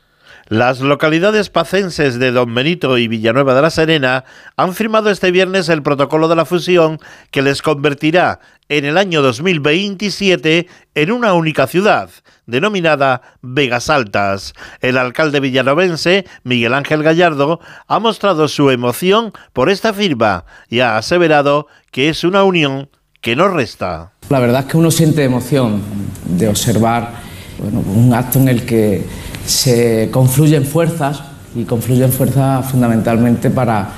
F: Las localidades pacenses de Don Benito y Villanueva de la Serena han firmado este viernes el protocolo de la fusión que les convertirá en el año 2027 en una única ciudad, denominada Vegas Altas. El alcalde villanovense, Miguel Ángel Gallardo, ha mostrado su emoción por esta firma y ha aseverado que es una unión que no resta.
J: La verdad es que uno siente emoción de observar un acto en el que se confluyen fuerzas y confluyen fuerzas fundamentalmente para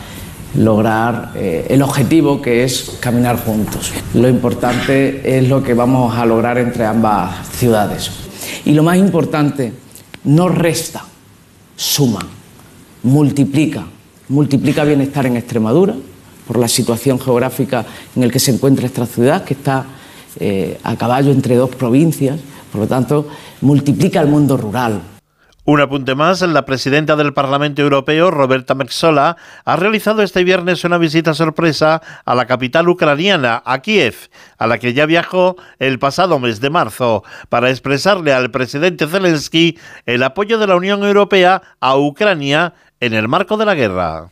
J: lograr eh, el objetivo que es caminar juntos. Lo importante es lo que vamos a lograr entre ambas ciudades. Y lo más importante, no resta, suma, multiplica. Multiplica bienestar en Extremadura por la situación geográfica en la que se encuentra esta ciudad, que está eh, a caballo entre dos provincias, por lo tanto, multiplica el mundo rural,
F: un apunte más, la presidenta del Parlamento Europeo, Roberta Metsola, ha realizado este viernes una visita sorpresa a la capital ucraniana, a Kiev, a la que ya viajó el pasado mes de marzo, para expresarle al presidente Zelensky el apoyo de la Unión Europea a Ucrania en el marco de la guerra.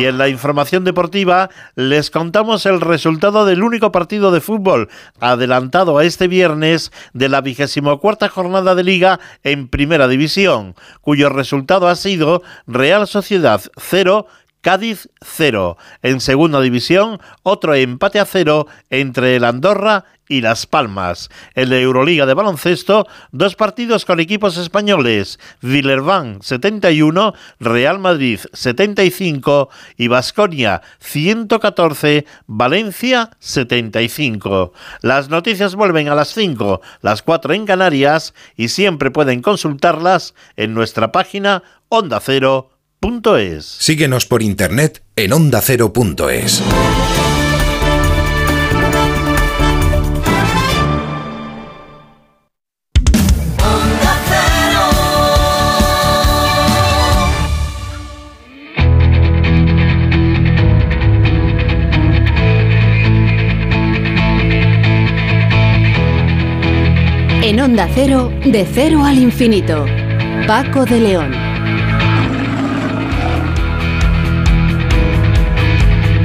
F: Y en la información deportiva les contamos el resultado del único partido de fútbol adelantado a este viernes de la vigésimo cuarta jornada de liga en Primera División, cuyo resultado ha sido Real Sociedad 0, Cádiz 0. En segunda división, otro empate a cero entre el Andorra y Las Palmas. En la Euroliga de baloncesto, dos partidos con equipos españoles, Villerban 71, Real Madrid 75 y Basconia 114, Valencia 75. Las noticias vuelven a las 5, las 4 en Canarias y siempre pueden consultarlas en nuestra página ondacero.es.
G: Síguenos por internet en ondacero.es.
A: En Onda Cero, de cero al infinito. Paco de León.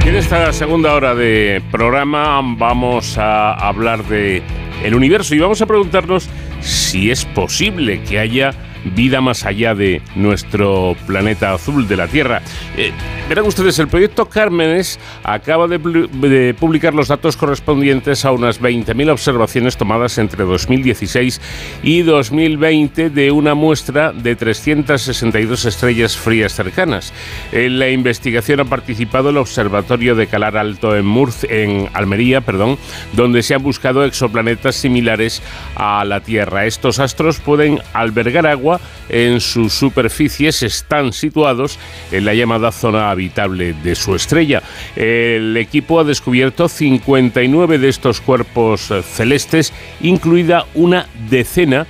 B: En esta segunda hora de programa vamos a hablar de el universo y vamos a preguntarnos si es posible que haya vida más allá de nuestro planeta azul de la Tierra. Eh, verán ustedes, el proyecto Cármenes acaba de, de publicar los datos correspondientes a unas 20.000 observaciones tomadas entre 2016 y 2020 de una muestra de 362 estrellas frías cercanas. En la investigación ha participado el Observatorio de Calar Alto en, Murcia, en Almería, perdón, donde se han buscado exoplanetas similares a la Tierra. Estos astros pueden albergar agua en sus superficies están situados en la llamada zona habitable de su estrella. El equipo ha descubierto 59 de estos cuerpos celestes, incluida una decena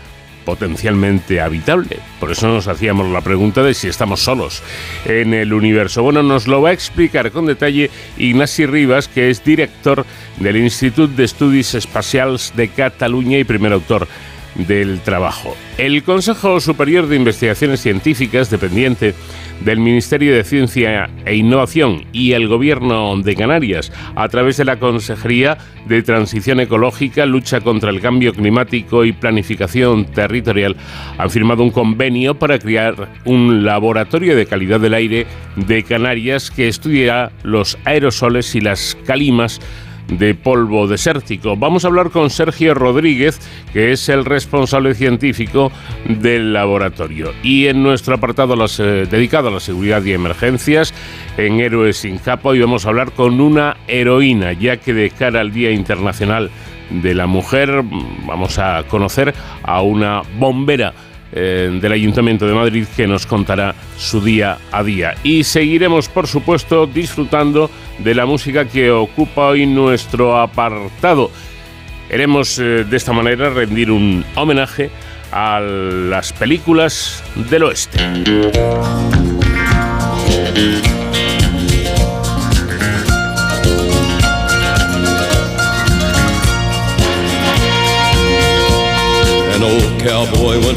B: potencialmente habitable. Por eso nos hacíamos la pregunta de si estamos solos en el universo. Bueno, nos lo va a explicar con detalle Ignasi Rivas, que es director del Instituto de Estudios Espaciales de Cataluña y primer autor del trabajo. El Consejo Superior de Investigaciones Científicas, dependiente del Ministerio de Ciencia e Innovación y el Gobierno de Canarias, a través de la Consejería de Transición Ecológica, Lucha contra el Cambio Climático y Planificación Territorial, han firmado un convenio para crear un laboratorio de calidad del aire de Canarias que estudiará los aerosoles y las calimas de polvo desértico. Vamos a hablar con Sergio Rodríguez, que es el responsable científico del laboratorio. Y en nuestro apartado eh, dedicado a la seguridad y emergencias, en Héroes sin Capa, hoy vamos a hablar con una heroína, ya que de cara al Día Internacional de la Mujer vamos a conocer a una bombera eh, del Ayuntamiento de Madrid que nos contará su día a día. Y seguiremos, por supuesto, disfrutando de la música que ocupa hoy nuestro apartado. Queremos eh, de esta manera rendir un homenaje a las películas del oeste.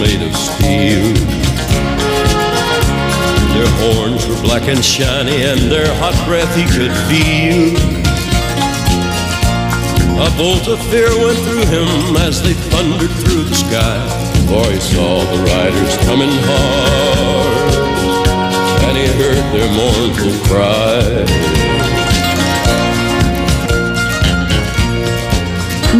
K: made of steel. Their horns were black and shiny and their hot breath he could feel. A bolt of fear went through him as they thundered through the sky, for he saw the riders coming hard, and he heard their mournful cry.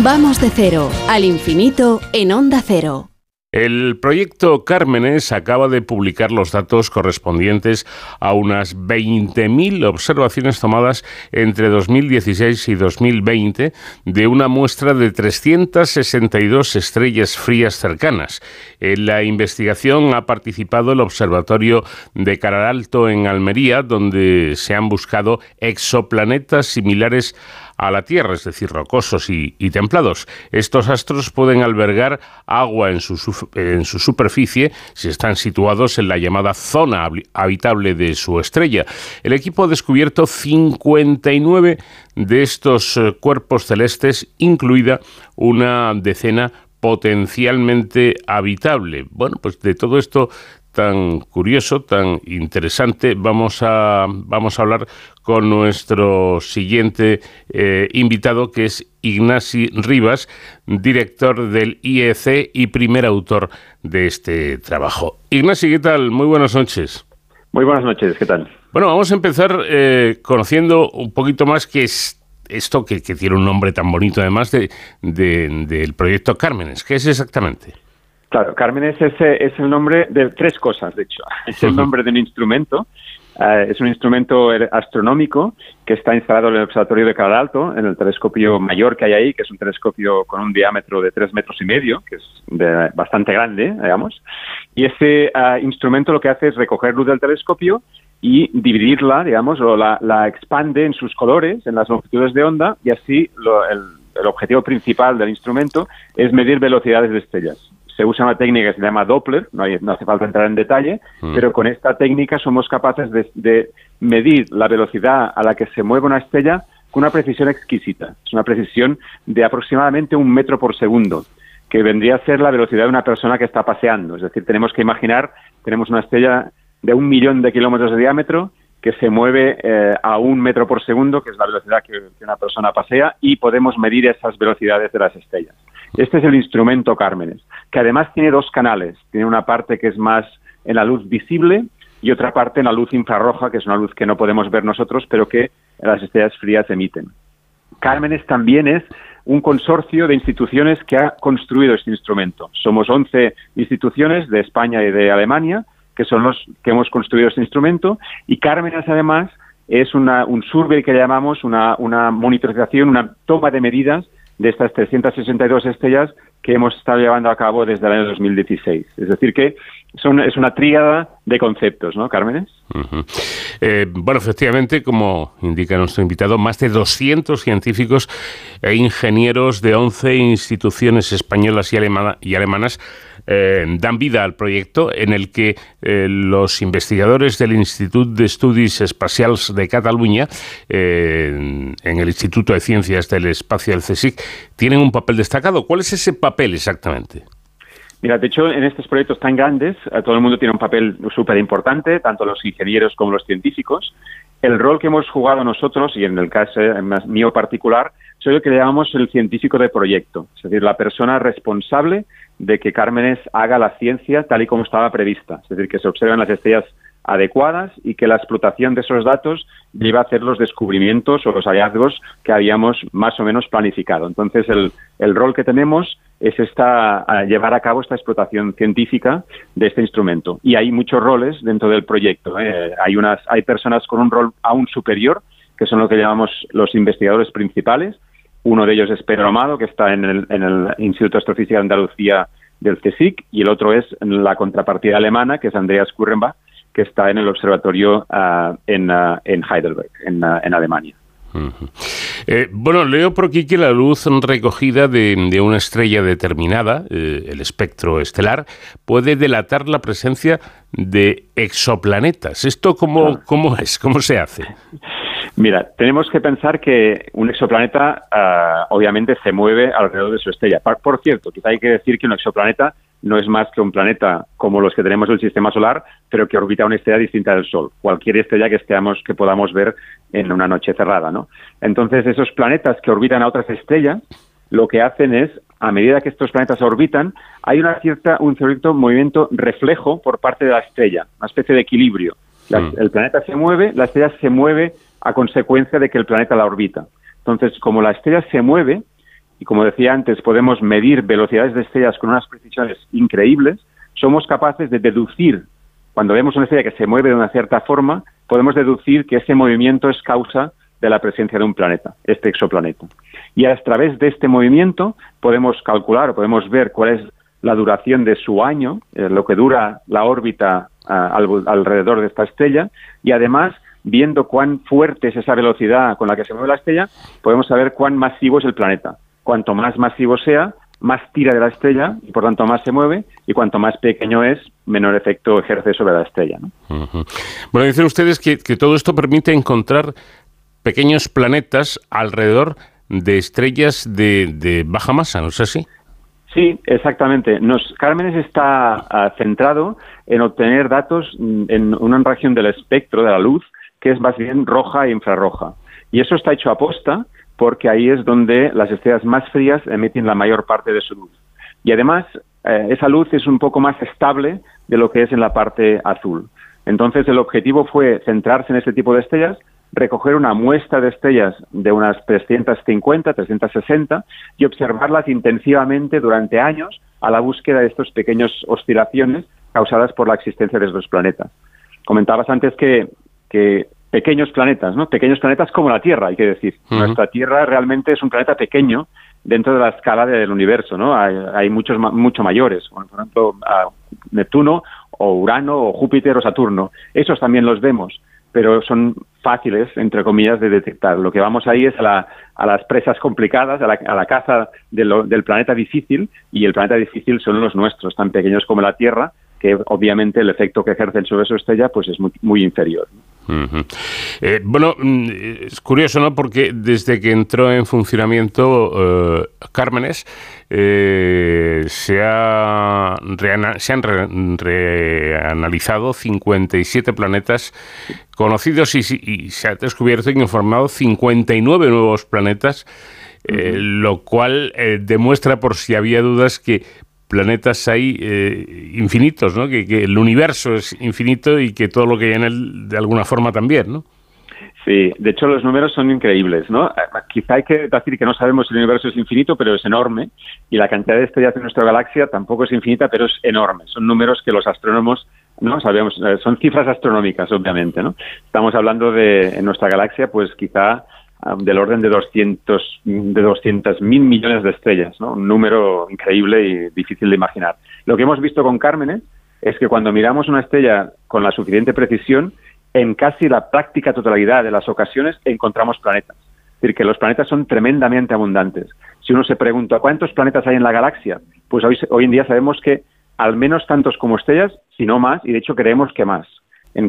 A: Vamos de cero al infinito en onda cero.
B: El proyecto Cármenes acaba de publicar los datos correspondientes a unas 20.000 observaciones tomadas entre 2016 y 2020 de una muestra de 362 estrellas frías cercanas. En la investigación ha participado el Observatorio de Caralto en Almería, donde se han buscado exoplanetas similares a la Tierra, es decir, rocosos y, templados. Estos astros pueden albergar agua en su, en su superficie si están situados en la llamada zona habitable de su estrella. El equipo ha descubierto 59 de estos eh, cuerpos celestes, incluida una decena potencialmente habitable. Bueno, pues de todo esto tan curioso, tan interesante, vamos a, vamos a hablar con nuestro siguiente eh, invitado, que es Ignasi Rivas, director del IEC y primer autor de este trabajo. Ignasi, ¿qué tal? Muy buenas noches.
L: Muy buenas noches, ¿qué tal?
B: Bueno, vamos a empezar eh, conociendo un poquito más qué es esto que, tiene un nombre tan bonito, además de, del proyecto Cármenes. ¿Qué es exactamente?
L: Claro, Cármenes es, es el nombre de tres cosas, de hecho. Es el nombre de un instrumento, eh, es un instrumento astronómico que está instalado en el Observatorio de Alto, en el telescopio mayor que hay ahí, que es un telescopio con un diámetro de tres metros y medio, que es bastante grande, digamos. Y ese eh, instrumento lo que hace es recoger luz del telescopio y dividirla, digamos, o la, expande en sus colores, en las longitudes de onda, y así el, el objetivo principal del instrumento es medir velocidades de estrellas se usa una técnica que se llama Doppler, no, hace falta entrar en detalle, mm. pero con esta técnica somos capaces de, medir la velocidad a la que se mueve una estrella con una precisión exquisita. Es una precisión de aproximadamente un metro por segundo, que vendría a ser la velocidad de una persona que está paseando. Es decir, tenemos que imaginar, tenemos una estrella de un millón de kilómetros de diámetro que se mueve eh, a un metro por segundo, que es la velocidad que una persona pasea, y podemos medir esas velocidades de las estrellas. Este es el instrumento Cármenes, que además tiene dos canales. Tiene una parte que es más en la luz visible y otra parte en la luz infrarroja, que es una luz que no podemos ver nosotros, pero que las estrellas frías emiten. Cármenes también es un consorcio de instituciones que ha construido este instrumento. Somos 11 instituciones de España y de Alemania que son los que hemos construido este instrumento y Cármenes además es un survey que llamamos una, una monitorización, una toma de medidas de estas 362 estrellas que hemos estado llevando a cabo desde el año 2016. Es decir, que son, es una tríada de conceptos, ¿no, Cármenes?
B: Eh, bueno, efectivamente, como indica nuestro invitado, más de 200 científicos e ingenieros de 11 instituciones españolas y alemanas eh, dan vida al proyecto en el que eh, los investigadores del Instituto de Estudios Espaciales de Cataluña, en el Instituto de Ciencias del Espacio del CSIC, tienen un papel destacado. ¿Cuál es ese papel exactamente?
L: Mira, de hecho, en estos proyectos tan grandes, eh, todo el mundo tiene un papel súper importante, tanto los ingenieros como los científicos. El rol que hemos jugado nosotros, y en el caso mío particular, soy lo que llamamos el científico de proyecto, es decir, la persona responsable de que Cármenes haga la ciencia tal y como estaba prevista, es decir, que se observen las estrellas adecuadas y que la explotación de esos datos lleva a hacer los descubrimientos o los hallazgos que habíamos más o menos planificado. Entonces, el, el rol que tenemos es esta, llevar a cabo esta explotación científica de este instrumento. Y hay muchos roles dentro del proyecto. ¿eh? Hay, unas, hay personas con un rol aún superior, que son lo que llamamos los investigadores principales. Uno de ellos es Pedro Amado, que está en el, en el Instituto de Astrofísica de Andalucía del CSIC, y el otro es la contrapartida alemana, que es Andreas Kurrenbach, que está en el observatorio ah, en, ah, en, Heidelberg, en, ah, en Alemania.
B: Eh, bueno, leo por aquí que la luz recogida de, una estrella determinada, eh, el espectro estelar, puede delatar la presencia de exoplanetas. ¿Esto cómo, cómo es? ¿Cómo se hace?
L: Mira, tenemos que pensar que un exoplaneta obviamente se mueve alrededor de su estrella. Por, cierto, quizá hay que decir que un exoplaneta no es más que un planeta como los que tenemos en el sistema solar, pero que orbita una estrella distinta del Sol, cualquier estrella que, estemos, que podamos ver en una noche cerrada. ¿no? Entonces, esos planetas que orbitan a otras estrellas, lo que hacen es, a medida que estos planetas orbitan, hay una cierta, un cierto movimiento reflejo por parte de la estrella, una especie de equilibrio. El planeta se mueve, la estrella se mueve a consecuencia de que el planeta la orbita. Entonces, como la estrella se mueve, y como decía antes, podemos medir velocidades de estrellas con unas precisiones increíbles, somos capaces de deducir, cuando vemos una estrella que se mueve de una cierta forma, podemos deducir que ese movimiento es causa de la presencia de un planeta, este exoplaneta. Y a través de este movimiento podemos calcular podemos ver cuál es la duración de su año, eh, lo que dura la órbita ah, alrededor de esta estrella, y además viendo cuán fuerte es esa velocidad con la que se mueve la estrella, podemos saber cuán masivo es el planeta cuanto más masivo sea, más tira de la estrella y por tanto más se mueve y cuanto más pequeño es, menor efecto ejerce sobre la estrella.
B: Bueno, dicen ustedes que, todo esto permite encontrar pequeños planetas alrededor de estrellas de, baja masa, ¿no es así?
L: Sí, exactamente. Nos, Cármenes está ah, centrado en obtener datos en una región del espectro de la luz que es más bien roja e infrarroja. Y eso está hecho a posta porque ahí es donde las estrellas más frías emiten la mayor parte de su luz. Y además, eh, esa luz es un poco más estable de lo que es en la parte azul. Entonces, el objetivo fue centrarse en este tipo de estrellas, recoger una muestra de estrellas de unas 350, 360 y observarlas intensivamente durante años a la búsqueda de estas pequeñas oscilaciones causadas por la existencia de estos planetas. Comentabas antes que, que pequeños planetas, ¿no? Pequeños planetas como la Tierra, hay que decir. Nuestra Tierra realmente es un planeta pequeño dentro de la escala del universo, ¿no? Hay, muchos mucho mayores, por ejemplo, Neptuno o Urano o Júpiter o Saturno. Esos también los vemos, pero son fáciles, entre comillas, de detectar. Lo que vamos ahí es a, las presas complicadas, a la, caza del planeta difícil, y el planeta difícil son los nuestros, tan pequeños como la Tierra, que obviamente el efecto que ejercen sobre su estrella pues es muy, muy inferior.
B: Eh, bueno, mm, es curioso, ¿no? Porque desde que entró en funcionamiento eh, Cármenes, eh, se, ha se han reanalizado 57 planetas conocidos y, se ha descubierto y informado 59 nuevos planetas, lo cual demuestra, por si había dudas, que planetas hay eh, infinitos, ¿no? Que, el universo es infinito y que todo lo que hay en él de alguna forma también, ¿no?
L: Sí, de hecho los números son increíbles, ¿no? Eh, quizá hay que decir que no sabemos si el universo es infinito, pero es enorme y la cantidad de estrellas de nuestra galaxia tampoco es infinita, pero es enorme. Son números que los astrónomos no sabemos, eh, son cifras astronómicas, obviamente, ¿no? Estamos hablando de en nuestra galaxia, pues quizá Del orden de 200 de 200 mil millones de estrellas, un número increíble y difícil de imaginar. Lo que hemos visto con Cármenes es que cuando miramos una estrella con la suficiente precisión, en casi la práctica totalidad de las ocasiones encontramos planetas. Es decir, que los planetas son tremendamente abundantes. Si uno se pregunta cuántos planetas hay en la galaxia, pues hoy, hoy en día sabemos que al menos tantos como estrellas, si no más, y de hecho creemos que más.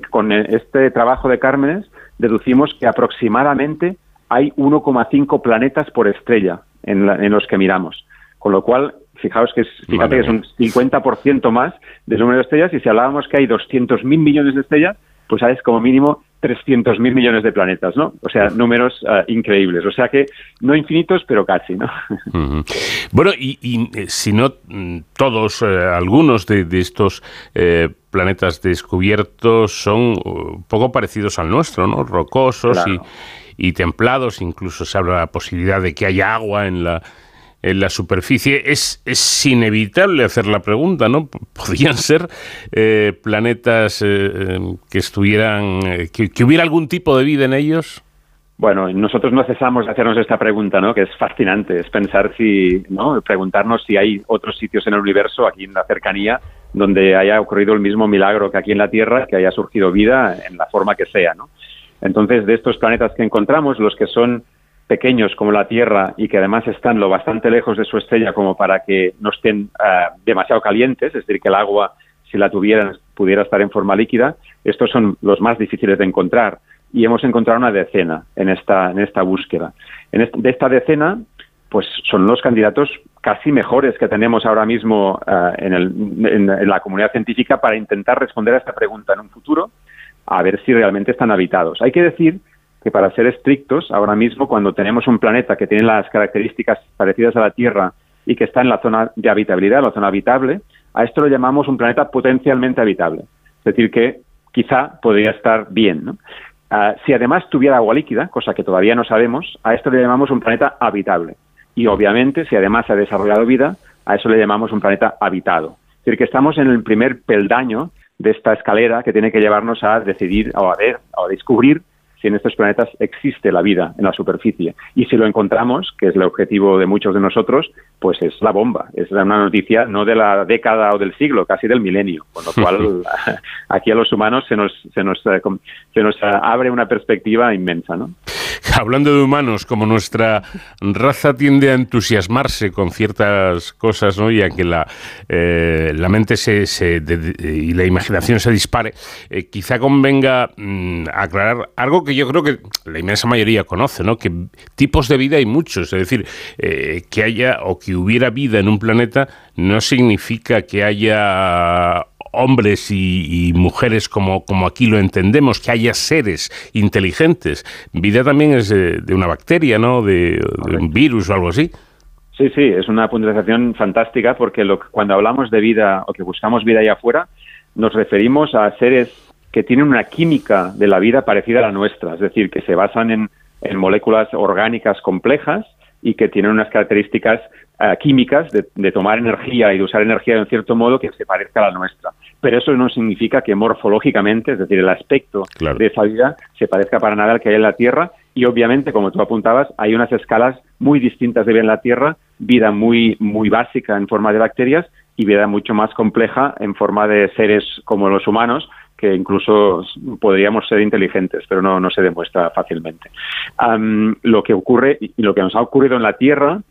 L: con este trabajo de Cármenes deducimos que aproximadamente hay 1,5 planetas por estrella en, los que miramos. Con lo cual, fijaos que es, fíjate que es un 50% más del número de estrellas y si hablábamos que hay 200.000 millones de estrellas, pues hay como mínimo 300.000 millones de planetas, ¿no? O sea, números eh, increíbles. O sea que no infinitos, pero casi, ¿no?
B: Bueno, y, eh, si no mm, todos, eh, algunos de, estos planetas descubiertos son un poco parecidos al nuestro, ¿no? Rocosos y y templados, incluso se habla de la posibilidad de que haya agua en la, en la superficie. Es, es inevitable hacer la pregunta, ¿no? ¿Podrían ser eh, planetas eh, eh, que estuvieran, que, hubiera algún tipo de vida en ellos?
L: Bueno, nosotros no cesamos de hacernos esta pregunta, ¿no? Que es fascinante, es pensar si, ¿no? Preguntarnos si hay otros sitios en el universo, aquí en la cercanía, donde haya ocurrido el mismo milagro que aquí en la Tierra, que haya surgido vida en la forma que sea, ¿no? Entonces, de estos planetas que encontramos, los que son pequeños como la Tierra y que además están lo bastante lejos de su estrella como para que no estén ah, demasiado calientes, es decir, que el agua, si la tuvieran, pudiera estar en forma líquida, estos son los más difíciles de encontrar y hemos encontrado una decena en esta, en esta búsqueda. En de esta decena, pues son los candidatos casi mejores que tenemos ahora mismo ah, en la comunidad científica para intentar responder a esta pregunta en un futuro, a ver si realmente están habitados. Hay que decir que para ser estrictos, ahora mismo cuando tenemos un planeta que tiene las características parecidas a la Tierra y que está en la zona de habitabilidad, la zona habitable, a esto lo llamamos un planeta potencialmente habitable. Es decir, que quizá podría estar bien. Ah, si además tuviera agua líquida, cosa que todavía no sabemos, a esto le llamamos un planeta habitable. Y obviamente, si además se ha desarrollado vida, a eso le llamamos un planeta habitado. Es decir, que estamos en el primer peldaño de esta escalera que tiene que llevarnos a decidir o a ver o a descubrir si en estos planetas existe la vida en la superficie. Y si lo encontramos, que es el objetivo de muchos de nosotros, pues es la bomba. Es una noticia no de la década o del siglo, casi del milenio. Con lo cual, aquí a los humanos se nos, se nos, eh, se nos abre una perspectiva inmensa. ¿no?
B: Hablando de humanos, como nuestra raza tiende a entusiasmarse con ciertas cosas ¿no? y a que la, eh, la mente se, se y la imaginación se dispare, eh, quizá convenga mm, aclarar algo que yo creo que la inmensa mayoría conoce, ¿no? que tipos de vida hay muchos. Es decir, eh, que haya o que hubiera vida en un planeta no significa que haya hombres y, mujeres como, como, aquí lo entendemos, que haya seres inteligentes. Vida también es de, una bacteria, ¿no? De, un virus o algo así.
L: Sí, sí, es una puntualización fantástica porque lo, cuando hablamos de vida o que buscamos vida allá afuera, nos referimos a seres que tienen una química de la vida parecida a la nuestra, es decir, que se basan en, en moléculas orgánicas complejas y que tienen unas características eh, químicas de, tomar energía y de usar energía de un cierto modo que se parezca a la nuestra. Pero eso no significa que morfológicamente, es decir, el aspecto de esa vida se parezca para nada al que hay en la Tierra y obviamente, como tú apuntabas, hay unas escalas muy distintas de vida en la Tierra, vida muy, muy básica en forma de bacterias y vida mucho más compleja en forma de seres como los humanos, que incluso podríamos ser inteligentes, pero no, no se demuestra fácilmente. lo que ocurre y lo que nos ha ocurrido en la Tierra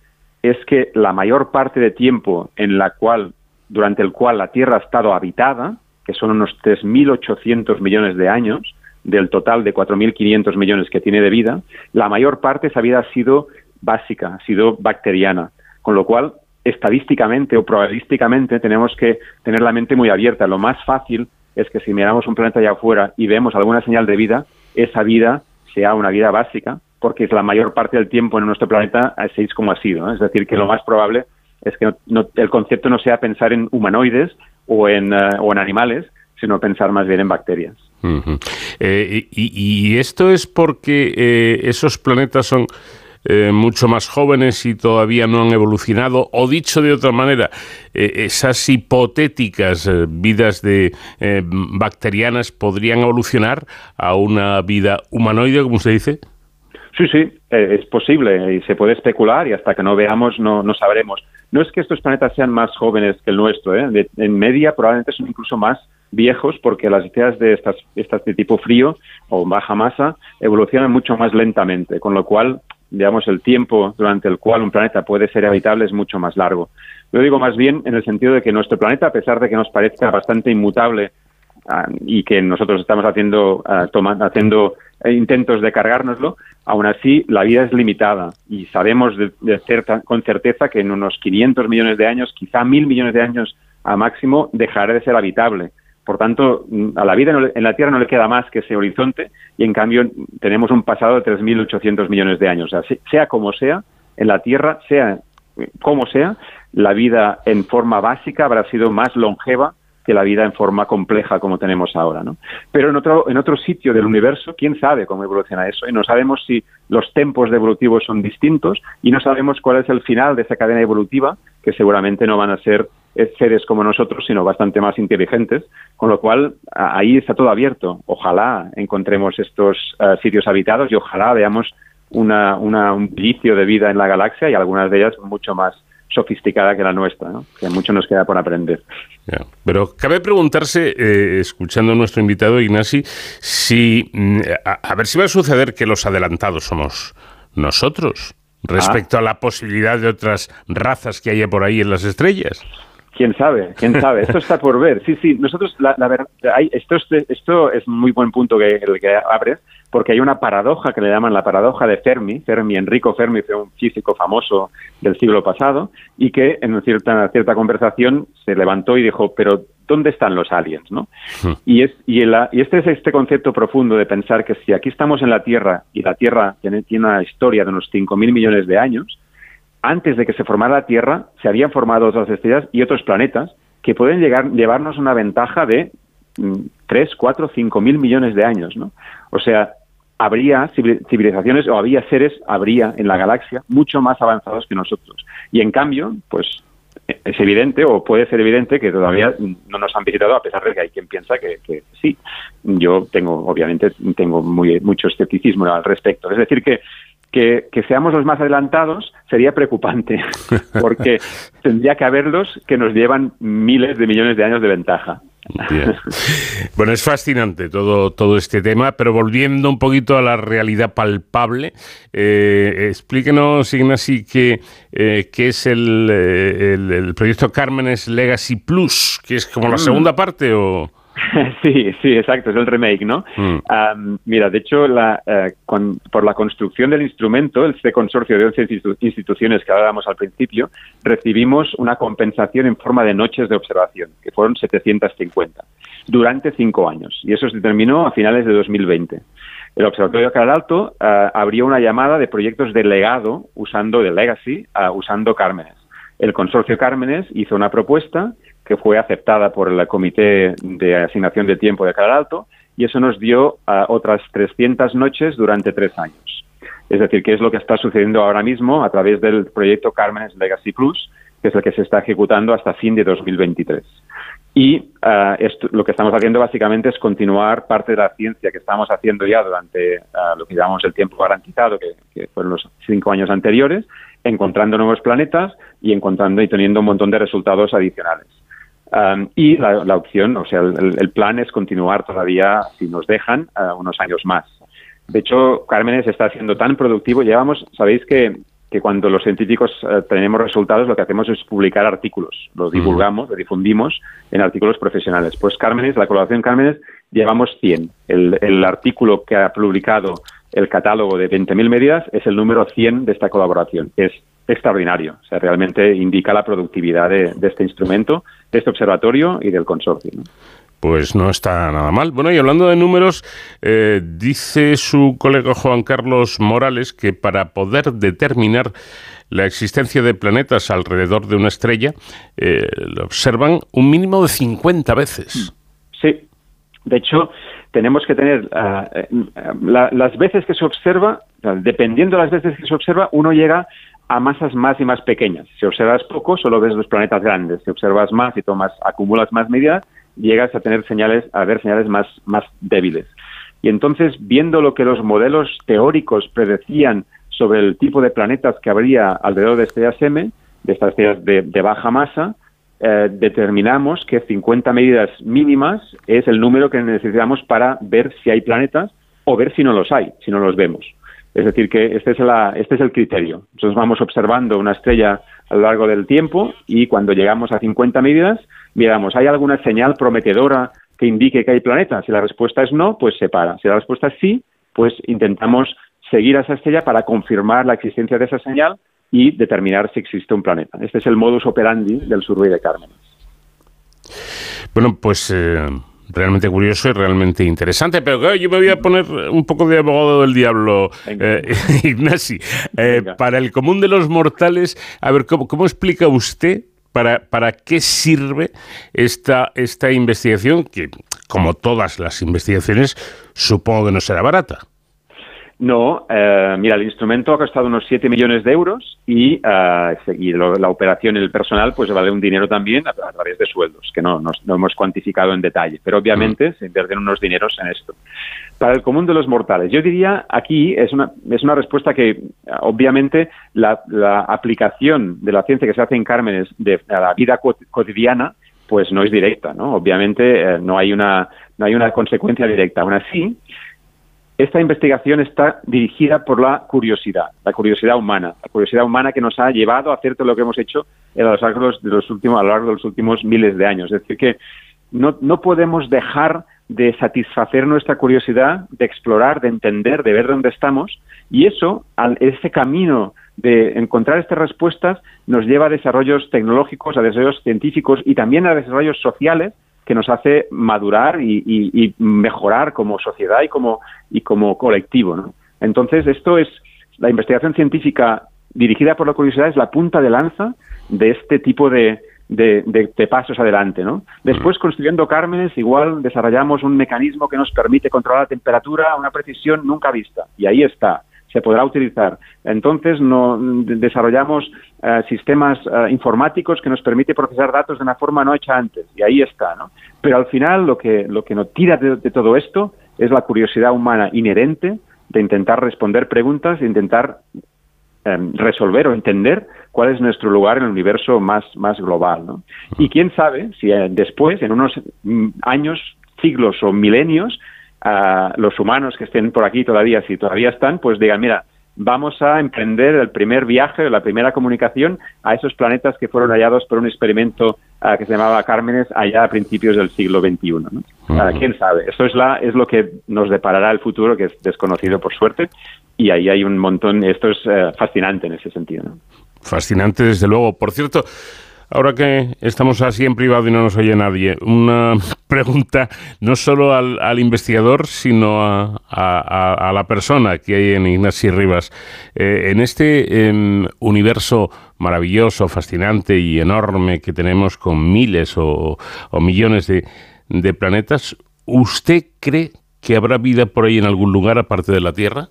L: es que la mayor parte de tiempo en la cual, durante el cual la Tierra ha estado habitada, que son unos 3.800 millones de años, del total de 4.500 millones que tiene de vida, la mayor parte de esa vida ha sido básica, ha sido bacteriana, con lo cual estadísticamente o probabilísticamente tenemos que tener la mente muy abierta. Lo más fácil es que si miramos un planeta allá afuera y vemos alguna señal de vida, esa vida sea una vida básica, porque es la mayor parte del tiempo en nuestro planeta así como ha sido. Es decir, que lo más probable es que el concepto no sea pensar en humanoides o en, eh, o en animales, sino pensar más bien en bacterias.
B: Eh, y, esto es porque eh, esos planetas son eh, mucho más jóvenes y todavía no han evolucionado, o dicho de otra manera, eh, esas hipotéticas eh, vidas de bacterianas podrían evolucionar a una vida humanoide, como se dice.
L: Sí, sí, es posible y se puede especular y hasta que no veamos no, no sabremos. No es que estos planetas sean más jóvenes que el nuestro, en media probablemente son incluso más viejos porque las ideas de estas, estas de tipo frío o baja masa evolucionan mucho más lentamente, con lo cual digamos, el tiempo durante el cual un planeta puede ser habitable es mucho más largo. Lo digo más bien en el sentido de que nuestro planeta, a pesar de que nos parezca bastante inmutable ah, y que nosotros estamos haciendo, ah, haciendo intentos de cargárnoslo, aún así la vida es limitada y sabemos de, con certeza que en unos 500 millones de años, quizá mil millones de años a máximo, dejará de ser habitable. Por tanto, a la vida en la Tierra no le queda más que ese horizonte y en cambio tenemos un pasado de 3.800 millones de años. O sea, sea como sea, en la Tierra, sea como sea, la vida en forma básica habrá sido más longeva que la vida en forma compleja como tenemos ahora, ¿no? Pero en otro, en otro sitio del universo, quién sabe cómo evoluciona eso, y no sabemos si los tempos evolutivos son distintos, y no sabemos cuál es el final de esa cadena evolutiva, que seguramente no van a ser seres como nosotros, sino bastante más inteligentes, con lo cual ahí está todo abierto. Ojalá encontremos estos eh, sitios habitados y ojalá veamos una, un vicio de vida en la galaxia y algunas de ellas mucho más sofisticada que la nuestra, que mucho nos queda por aprender.
B: Pero cabe preguntarse, eh, escuchando a nuestro invitado Ignasi, si mm, a, ver si va a suceder que los adelantados somos nosotros respecto ah. a la posibilidad de otras razas que haya por ahí en las estrellas.
L: Quién sabe, quién sabe. Esto está por ver. Sí, sí. Nosotros, la, verdad, esto, esto es muy buen punto que el que abres, porque hay una paradoja que le llaman la paradoja de Fermi. Fermi, Enrico Fermi, fue un físico famoso del siglo pasado y que en cierta, cierta conversación se levantó y dijo, pero ¿dónde están los aliens? ¿no? Hmm. Y, es, y, y este es este concepto profundo de pensar que si aquí estamos en la Tierra y la Tierra tiene, tiene una historia de unos 5.000 millones de años, antes de que se formara la Tierra, se habían formado otras estrellas y otros planetas que pueden llegar, llevarnos una ventaja de 3, 4, 5 mil millones de años, ¿no? O sea, habría civilizaciones o había seres, habría en la galaxia mucho más avanzados que nosotros. Y en cambio, pues es evidente o puede ser evidente que todavía no nos han visitado a pesar de que hay quien piensa que, que sí. Yo tengo, obviamente, tengo muy, mucho escepticismo al respecto. Es decir, que que, seamos los más adelantados sería preocupante, porque tendría que haberlos que nos llevan miles de millones de años de ventaja.
B: Bueno, es fascinante todo, todo este tema, pero volviendo un poquito a la realidad palpable, eh, explíquenos, Ignasi, qué, eh, es el, eh, el, el, proyecto Cármenes Legacy Plus, que es como la mm. segunda parte o...
L: Sí, sí, exacto, es el remake, ¿no? Mm. mira, de hecho, la, eh, por la construcción del instrumento, este consorcio de 11 instituciones que hablábamos al principio, recibimos una compensación en forma de noches de observación, que fueron 750, durante cinco años. Y eso se terminó a finales de 2020. El Observatorio de Caral Alto uh, abrió una llamada de proyectos de legado usando de Legacy, uh, usando Cármenes. El consorcio Cármenes hizo una propuesta que fue aceptada por el Comité de Asignación de Tiempo de Alto y eso nos dio otras 300 noches durante tres años. Es decir, que es lo que está sucediendo ahora mismo a través del proyecto Cármenes Legacy Plus, que es el que se está ejecutando hasta fin de 2023. Y uh, lo que estamos haciendo básicamente es continuar parte de la ciencia que estamos haciendo ya durante uh, lo que llamamos el tiempo garantizado, que, que, fueron los cinco años anteriores, encontrando nuevos planetas y encontrando y teniendo un montón de resultados adicionales. Um, y la, la, opción, o sea, el, el, plan es continuar todavía, si nos dejan, uh, unos años más. De hecho, Cármenes está siendo tan productivo. Llevamos, sabéis que, que cuando los científicos uh, tenemos resultados, lo que hacemos es publicar artículos. Los divulgamos, los difundimos en artículos profesionales. Pues Cármenes, la colaboración Cármenes, llevamos 100. El, el artículo que ha publicado el catálogo de 20.000 medidas es el número 100 de esta colaboración. Es extraordinario. O sea, realmente indica la productividad de, este instrumento, de este observatorio y del consorcio.
B: Pues no está nada mal. Bueno, y hablando de números, eh, dice su colega Juan Carlos Morales que para poder determinar la existencia de planetas alrededor de una estrella, eh, lo observan un mínimo de 50 veces.
L: Sí. De hecho, tenemos que tener ah, eh, las veces que se observa, dependiendo de las veces que se observa, uno llega a masas más y más pequeñas. Si observas poco, solo ves los planetas grandes. Si observas más y tomas, acumulas más medidas, llegas a tener señales, a ver señales más, más débiles. Y entonces, viendo lo que los modelos teóricos predecían sobre el tipo de planetas que habría alrededor de estrellas M, de estas estrellas de, baja masa, eh, determinamos que 50 medidas mínimas es el número que necesitamos para ver si hay planetas o ver si no los hay, si no los vemos. Es decir, que este este es el criterio. Nosotros vamos observando una estrella a lo largo del tiempo y cuando llegamos a 50 medidas, miramos, ¿hay alguna señal prometedora que indique que hay planetas? Si la respuesta es no, pues se para. Si la respuesta es sí, pues intentamos seguir a esa estrella para confirmar la existencia de esa señal y determinar si existe un planeta. Este es el modus operandi del survey de Cármenes.
B: Bueno, pues eh, realmente curioso y realmente interesante. Pero claro, yo me voy a poner un poco de abogado del diablo, eh, Ignasi. Eh, para el común de los mortales, a ver, ¿cómo, cómo explica usted para, para qué sirve esta, esta investigación que, como todas las investigaciones, supongo que no será barata?
L: No, eh, mira, el instrumento ha costado unos 7 millones de euros y, eh, y lo- la operación y el personal pues vale un dinero también a, a través de sueldos, que no, no, no hemos cuantificado en detalle, pero obviamente se invierten unos dineros en esto. Para el común de los mortales, yo diría aquí es una, es una respuesta que obviamente la, la aplicación de la ciencia que se hace en Cármenes de, a la vida co- cotidiana pues no es directa, ¿no? Obviamente eh, no hay una no hay una consecuencia directa. Aún así, esta investigación está dirigida por la curiosidad, la curiosidad humana, la curiosidad humana que nos ha llevado a hacer todo lo que hemos hecho a lo largo de los últimos, a lo largo de los últimos miles de años. Es decir, que no, no podemos dejar de satisfacer nuestra curiosidad, de explorar, de entender, de ver dónde estamos, y eso, al, ese camino de encontrar estas respuestas, nos lleva a desarrollos tecnológicos, a desarrollos científicos y también a desarrollos sociales que nos hace madurar y, y- y mejorar como sociedad y como, y como colectivo. ¿no? Entonces, esto es la investigación científica dirigida por la curiosidad es la punta de lanza de este tipo de, de, de- de pasos adelante. ¿no? Después, construyendo Cármenes, igual desarrollamos un mecanismo que nos permite controlar la temperatura a una precisión nunca vista. Y ahí está se podrá utilizar. Entonces, no, de- desarrollamos eh, sistemas eh, informáticos que nos permite procesar datos de una forma no hecha antes, y ahí está, ¿no? Pero al final, lo que, lo que nos tira de, todo esto es la curiosidad humana inherente de intentar responder preguntas, de intentar eh, resolver o entender cuál es nuestro lugar en el universo más, más global, ¿no? Y quién sabe si eh, después, en unos mm, años, siglos o milenios, a los humanos que estén por aquí todavía, si todavía están, pues digan, mira, vamos a emprender el primer viaje, la primera comunicación a esos planetas que fueron hallados por un experimento ah, que se llamaba Cármenes allá a principios del siglo XXI. ¿no? Ah, ¿Quién sabe? Esto es, la, es lo que nos deparará el futuro, que es desconocido por suerte, y ahí hay un montón, esto es eh, fascinante en ese sentido. ¿no?
B: Fascinante, desde luego. Por cierto, ahora que estamos así en privado y no nos oye nadie, una pregunta no solo al, al investigador, sino a, a- la persona que hay en Ignacio Rivas. Eh, en este em, universo maravilloso, fascinante y enorme que tenemos con miles o, o millones de, de planetas, ¿usted cree que habrá vida por ahí en algún lugar aparte de la Tierra?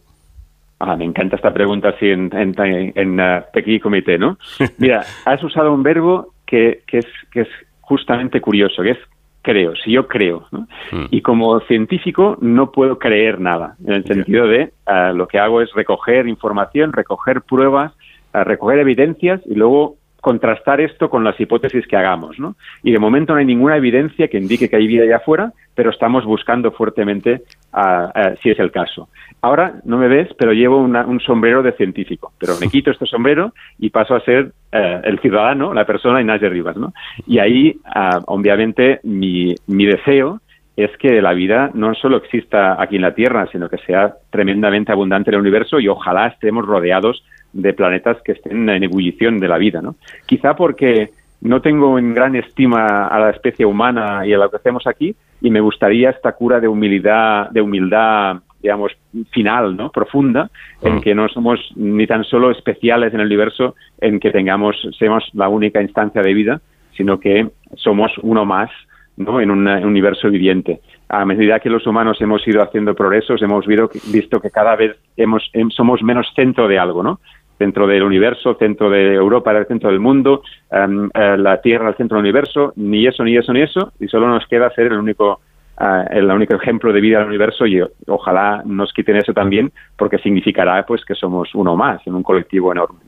L: Ah, me encanta esta pregunta así en, en, en, eh, Petit Comité, ¿no? Mira, has usado un verbo que, que, es, que es justamente curioso, que es creo, si yo creo. ¿no? Y como científico no puedo creer nada, en el sentido de eh, lo que hago es recoger información, recoger pruebas, eh, recoger evidencias y luego contrastar esto con las hipótesis que hagamos, ¿no? Y de momento no hay ninguna evidencia que indique que hay vida allá afuera, pero estamos buscando fuertemente ah, ah, si es el caso. Ahora no me ves, pero llevo una- un sombrero de científico, pero me quito este sombrero y paso a ser eh, el ciudadano, la persona Ignacio Rivas, ¿no? Y ahí, ah, obviamente, mi, mi deseo es que la vida no solo exista aquí en la Tierra, sino que sea tremendamente abundante en el universo y ojalá estemos rodeados de planetas que estén en ebullición de la vida, ¿no? Quizá porque no tengo en gran estima a la especie humana y a lo que hacemos aquí y me gustaría esta cura de humildad, de humildad, digamos, final, ¿no? Profunda, en que no somos ni tan solo especiales en el universo, en que tengamos, seamos la única instancia de vida, sino que somos uno más ¿no? en un universo viviente. A medida que los humanos hemos ido haciendo progresos, hemos visto que, visto que cada vez hemos, em- somos menos centro de algo, ¿no? Centro del universo, centro de Europa era el centro del mundo, em, eh, la Tierra el centro del universo, ni eso, ni eso, ni eso, y solo nos queda ser el único, ah, el único ejemplo de vida del universo y ojalá nos quiten eso también, porque significará pues que somos uno más en un colectivo enorme.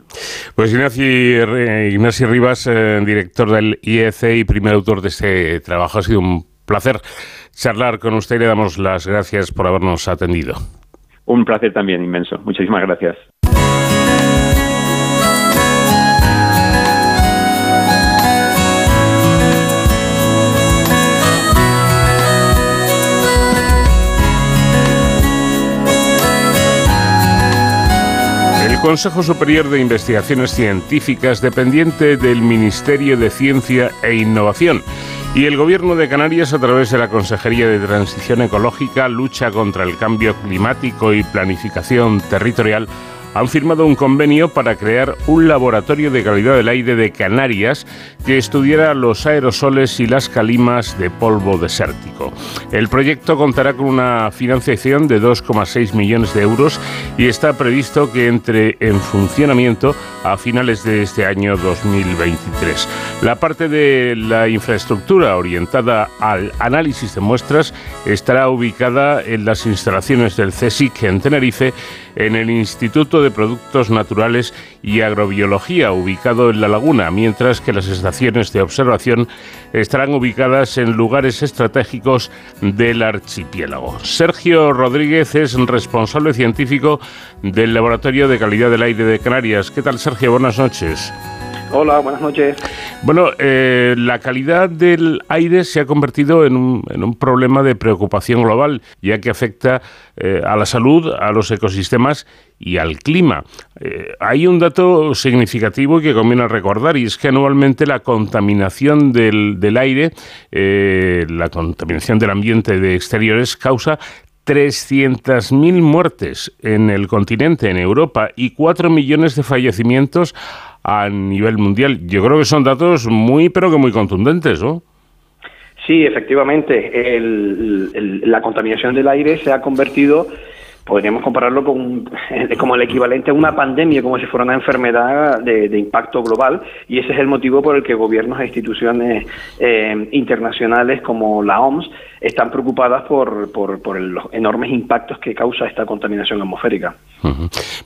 B: Pues Ignacio, Ignacio Rivas, eh, director del IEC y primer autor de este trabajo. Ha sido un placer charlar con usted y le damos las gracias por habernos atendido.
L: Un placer también inmenso. Muchísimas gracias.
B: Consejo Superior de Investigaciones Científicas, dependiente del Ministerio de Ciencia e Innovación, y el Gobierno de Canarias, a través de la Consejería de Transición Ecológica, Lucha contra el Cambio Climático y Planificación Territorial, han firmado un convenio para crear un laboratorio de calidad del aire de Canarias que estudiará los aerosoles y las calimas de polvo desértico. El proyecto contará con una financiación de 2,6 millones de euros y está previsto que entre en funcionamiento a finales de este año 2023. La parte de la infraestructura orientada al análisis de muestras estará ubicada en las instalaciones del CSIC en Tenerife, en el Instituto de Productos Naturales y Agrobiología, ubicado en La Laguna, mientras que las estaciones de observación estarán ubicadas en lugares estratégicos del archipiélago. Sergio Rodríguez es responsable científico del Laboratorio de Calidad del Aire de Canarias. ¿Qué tal, Sergio? Buenas noches.
M: Hola, buenas noches.
B: Bueno, eh, la calidad del aire se ha convertido en un, problema de preocupación global, ya que afecta eh, a la salud, a los ecosistemas y al clima. Eh, hay un dato significativo que conviene recordar y es que anualmente la contaminación del, del aire, la contaminación del ambiente de exteriores causa 300.000 muertes en el continente, en Europa, y 4 millones de fallecimientos a nivel mundial. Yo creo que son datos muy, pero que muy contundentes, ¿no?
M: Sí, efectivamente. la contaminación del aire se ha convertido podríamos compararlo con como el equivalente a una pandemia, como si fuera una enfermedad de, impacto global, y ese es el motivo por el que gobiernos e instituciones eh, internacionales como la OMS están preocupadas por, por, los enormes impactos que causa esta contaminación atmosférica.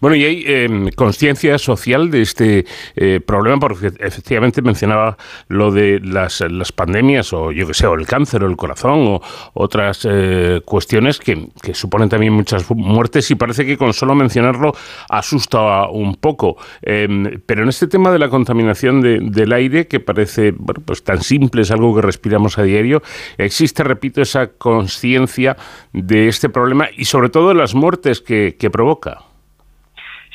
B: Bueno, y hay em, conciencia social de este eh, problema, porque efectivamente mencionaba lo de las, las pandemias, o yo que sé, o el cáncer, o el corazón, o otras eh, cuestiones que, que suponen también muchas muertes y parece que con solo mencionarlo asusta un poco. Em, pero en este tema de la contaminación del aire, que parece bueno, pues tan simple, es algo que respiramos a diario, existe, repito, esa conciencia de este problema y sobre todo las muertes que, provoca.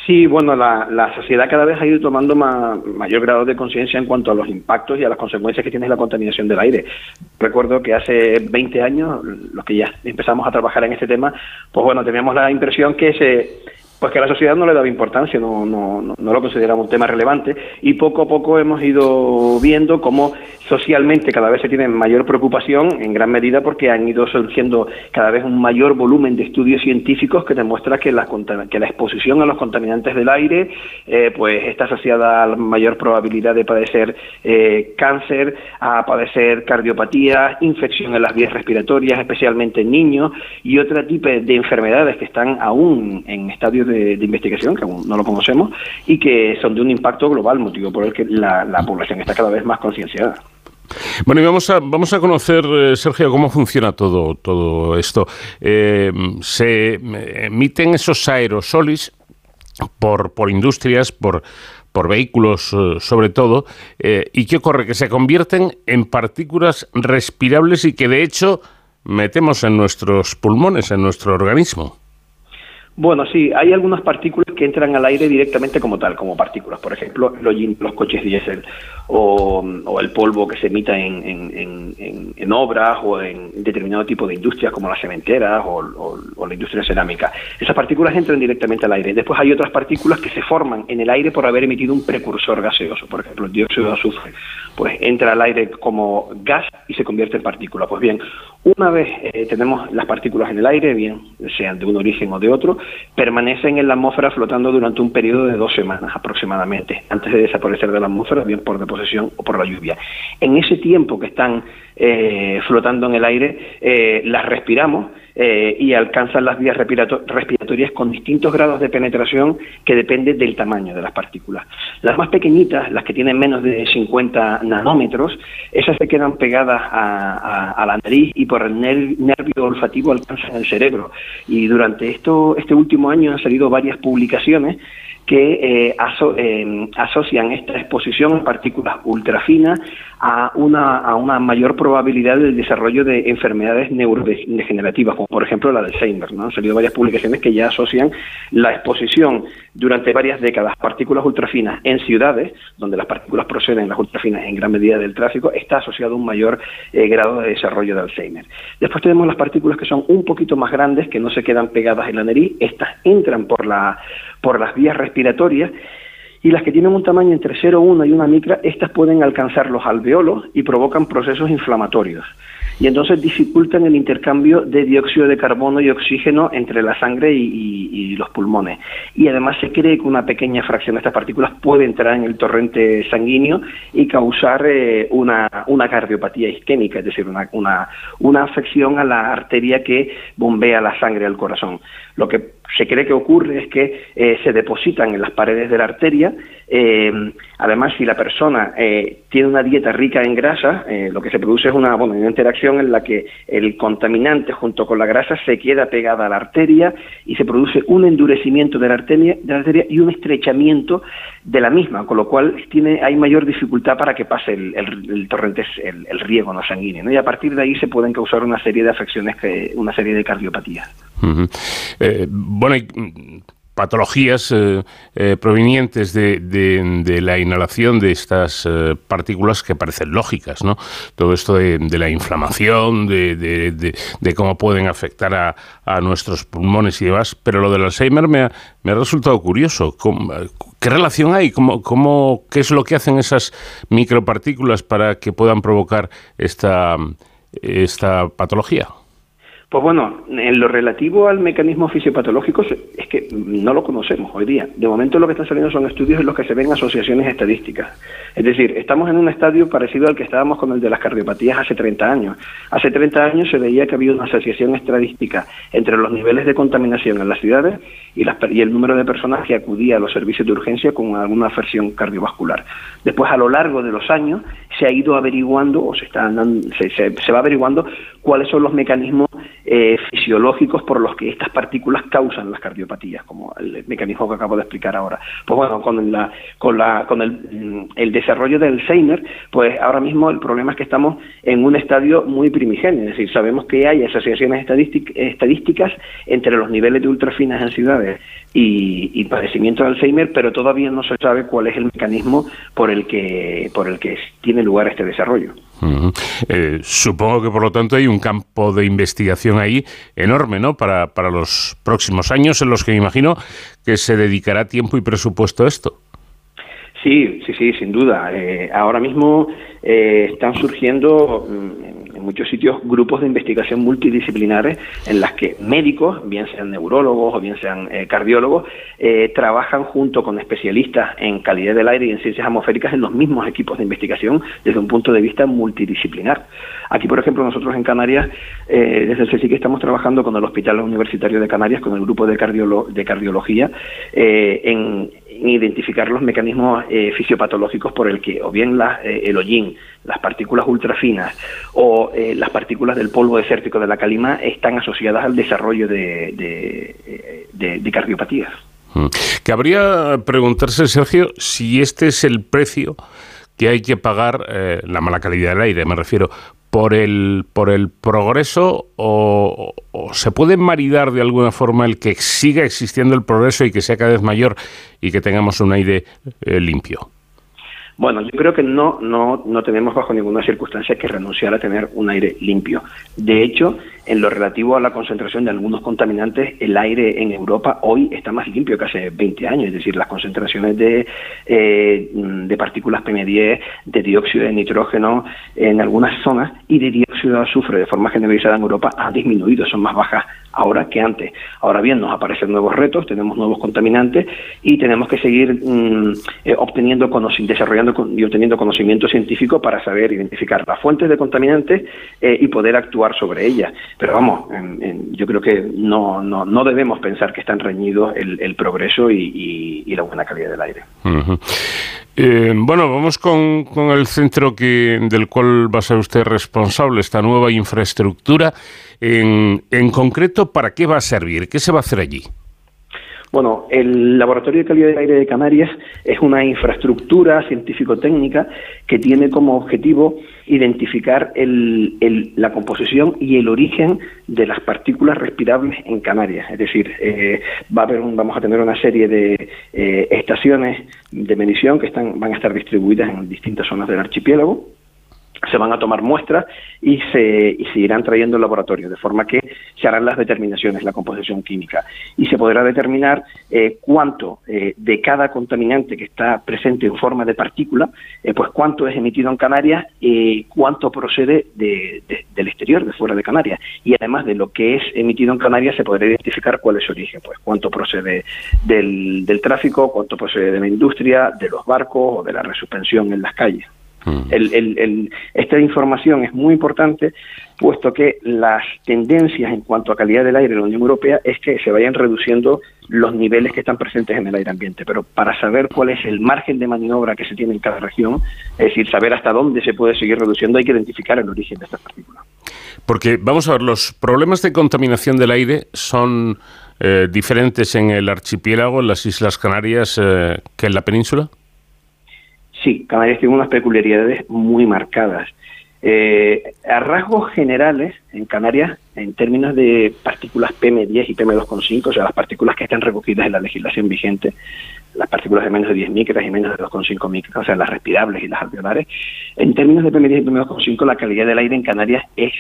M: Sí, bueno, la, la, sociedad cada vez ha ido tomando mayor grado de conciencia en cuanto a los impactos y a las consecuencias que tiene la contaminación del aire. Recuerdo que hace 20 años, los que ya empezamos a trabajar en este tema, pues bueno, teníamos la impresión que se pues que a la sociedad no le daba importancia, no, no, no, lo consideraba un tema relevante y poco a poco hemos ido viendo cómo socialmente cada vez se tiene mayor preocupación, en gran medida porque han ido surgiendo cada vez un mayor volumen de estudios científicos que demuestra que la, que la exposición a los contaminantes del aire eh, pues está asociada a la mayor probabilidad de padecer eh, cáncer, a padecer cardiopatía, infección en las vías respiratorias, especialmente en niños, y otro tipo de enfermedades que están aún en estadios de, investigación, que aún no lo conocemos, y que son de un impacto global, motivo por el que la, población está cada vez más concienciada.
B: Bueno, y vamos a, vamos a conocer, eh, Sergio, cómo funciona todo, todo esto. Eh, se emiten esos aerosolis por, por industrias, por, por vehículos eh, sobre todo, y qué ocurre, que se convierten en partículas respirables y que de hecho metemos en nuestros pulmones, en nuestro organismo.
M: Bueno, sí, hay algunas partículas que entran al aire directamente como tal, como partículas. Por ejemplo, los, coches diésel o, el polvo que se emita en, en, obras o en determinado tipo de industrias como las cementeras o, la industria cerámica. Esas partículas entran directamente al aire. Después hay otras partículas que se forman en el aire por haber emitido un precursor gaseoso. Por ejemplo, el dióxido de azufre. Pues entra al aire como gas y se convierte en partícula. Pues bien, una vez eh, tenemos las partículas en el aire, bien sean de un origen o de otro, permanecen en la atmósfera flotando durante un periodo de dos semanas aproximadamente, antes de desaparecer de la atmósfera, bien por deposición o por la lluvia. En ese tiempo que están eh, flotando en el aire, eh, las respiramos eh, y alcanzan las vías respiratorias con distintos grados de penetración que depende del tamaño de las partículas. Las más pequeñitas, las que tienen menos de 50 nanómetros, esas se quedan pegadas a, la nariz y por el nervio olfativo alcanzan el cerebro. Y durante esto, este último año han salido varias publicaciones que eh, eh, asocian esta exposición a partículas ultrafinas a una, a una mayor probabilidad del desarrollo de enfermedades neurodegenerativas, como por ejemplo la de Alzheimer. ¿no? Han salido varias publicaciones que ya asocian la exposición durante varias décadas a partículas ultrafinas en ciudades, donde las partículas proceden, las ultrafinas, en gran medida del tráfico, está asociado a un mayor eh, grado de desarrollo de Alzheimer. Después tenemos las partículas que son un poquito más grandes, que no se quedan pegadas en la nariz, estas entran por la por las vías respiratorias y las que tienen un tamaño entre 0,1 y una micra, estas pueden alcanzar los alveolos y provocan procesos inflamatorios y entonces dificultan el intercambio de dióxido de carbono y oxígeno entre la sangre y, los pulmones. Y además se cree que una pequeña fracción de estas partículas puede entrar en el torrente sanguíneo y causar eh, una, una, cardiopatía isquémica, es decir, una, una, una afección a la arteria que bombea la sangre al corazón. Lo que se cree que ocurre es que eh, se depositan en las paredes de la arteria. Eh, además, si la persona eh, tiene una dieta rica en grasa, lo que se produce es una, bueno, interacción en la que el contaminante junto con la grasa se queda pegada a la arteria y se produce un endurecimiento de la arteria y un estrechamiento de la misma, con lo cual tiene, hay mayor dificultad para que pase el, torrente, el, riego no sanguíneo. Y a partir de ahí se pueden causar una serie de afecciones, que, una serie de cardiopatías.
B: Eh, bueno, hay mm, patologías eh, eh, provenientes de, la inhalación de estas partículas que parecen lógicas, ¿no? Todo esto de, la inflamación, de, cómo pueden afectar a, nuestros pulmones y demás, pero lo del Alzheimer me ha, me ha resultado curioso. ¿Qué relación hay? ¿Cómo, cómo, ¿Qué es lo que hacen esas micropartículas para que puedan provocar esta, esta patología?
M: Pues bueno, en lo relativo al mecanismo fisiopatológico es que no lo conocemos hoy día. De momento lo que están saliendo son estudios en los que se ven asociaciones estadísticas. Es decir, estamos en un estadio parecido al que estábamos con el de las cardiopatías hace 30 años. Hace 30 años se veía que había una asociación estadística entre los niveles de contaminación en las ciudades y, el número de personas que acudía a los servicios de urgencia con alguna afección cardiovascular. Después, a lo largo de los años, se ha ido averiguando o se, está, se, se va averiguando cuáles son los mecanismos eh, fisiológicos por los que estas partículas causan las cardiopatías, como el mecanismo que acabo de explicar ahora. Pues bueno, con, la, con, mm, el desarrollo del Alzheimer, pues ahora mismo el problema es que estamos en un estadio muy primigenio, es decir, sabemos que hay asociaciones estadísticas entre los niveles de ultrafinas en ciudades y, y padecimiento de Alzheimer, pero todavía no se sabe cuál es el mecanismo por el que, por el que tiene lugar este desarrollo.
B: Eh, supongo que por lo tanto hay un campo de investigación ahí enorme, ¿no? Para, para los próximos años en los que me imagino que se dedicará tiempo y presupuesto a esto.
M: Sí, sí, sí, sin duda. Eh, ahora mismo eh, están surgiendo mm, muchos sitios grupos de investigación multidisciplinares en las que médicos, bien sean neurólogos o bien sean eh, cardiólogos, trabajan junto con especialistas en calidad del aire y en ciencias atmosféricas en los mismos equipos de investigación desde un punto de vista multidisciplinar. Aquí, por ejemplo, nosotros en Canarias, desde el CSIC estamos trabajando con el Hospital Universitario de Canarias, con el grupo de, de cardiología, en identificar los mecanismos eh, fisiopatológicos por el que o bien eh, el hollín, las partículas ultrafinas o eh, las partículas del polvo desértico de la calima están asociadas al desarrollo de, de, cardiopatías.
B: Mm. Cabría preguntarse, Sergio, si este es el precio que hay que pagar, la mala calidad del aire, me refiero, por el, por el progreso o, se puede maridar de alguna forma el que siga existiendo el progreso y que sea cada vez mayor y que tengamos un aire eh, limpio?
M: Bueno, yo creo que no, no, no tenemos bajo ninguna circunstancia que renunciar a tener un aire limpio. De hecho, en lo relativo a la concentración de algunos contaminantes, el aire en Europa hoy está más limpio que hace 20 años, es decir, las concentraciones de, eh, de partículas PM10, de dióxido de nitrógeno en algunas zonas y de dióxido de azufre de forma generalizada en Europa han disminuido, son más bajas ahora que antes. Ahora bien, nos aparecen nuevos retos, tenemos nuevos contaminantes y tenemos que seguir mm, eh, obteniendo, desarrollando y obteniendo conocimiento científico para saber identificar las fuentes de contaminantes eh, y poder actuar sobre ellas. Pero vamos, yo creo que no, no, no, debemos pensar que están reñidos el, progreso y, la buena calidad del aire.
B: Eh, bueno, vamos con, el centro que, del cual va a ser usted responsable, esta nueva infraestructura. En concreto, ¿para qué va a servir? ¿Qué se va a hacer allí?
M: Bueno, el Laboratorio de Calidad del Aire de Canarias es una infraestructura científico-técnica que tiene como objetivo identificar la composición y el origen de las partículas respirables en Canarias. Es decir, eh, va a haber vamos a tener una serie de eh, estaciones de medición que están, van a estar distribuidas en distintas zonas del archipiélago se van a tomar muestras y se, y se irán trayendo al laboratorio, de forma que se harán las determinaciones, la composición química, y se podrá determinar eh, cuánto eh, de cada contaminante que está presente en forma de partícula, eh, pues cuánto es emitido en Canarias y cuánto procede de, del exterior, de fuera de Canarias. Y además de lo que es emitido en Canarias, se podrá identificar cuál es su origen, pues cuánto procede del, del tráfico, cuánto procede de la industria, de los barcos o de la resuspensión en las calles. El, esta información es muy importante, puesto que las tendencias en cuanto a calidad del aire en la Unión Europea es que se vayan reduciendo los niveles que están presentes en el aire ambiente. Pero para saber cuál es el margen de maniobra que se tiene en cada región, es decir, saber hasta dónde se puede seguir reduciendo, hay que identificar el origen de estas partículas.
B: Porque, vamos a ver, los problemas de contaminación del aire son eh, diferentes en el archipiélago, en las Islas Canarias, eh, que en la península.
M: Sí, Canarias tiene unas peculiaridades muy marcadas. Eh, a rasgos generales, en Canarias, en términos de partículas PM10 y PM2,5, o sea, las partículas que están recogidas en la legislación vigente, las partículas de menos de 10 micras y menos de 2,5 micras, o sea, las respirables y las alveolares, en términos de PM10 y PM2,5, la calidad del aire en Canarias es,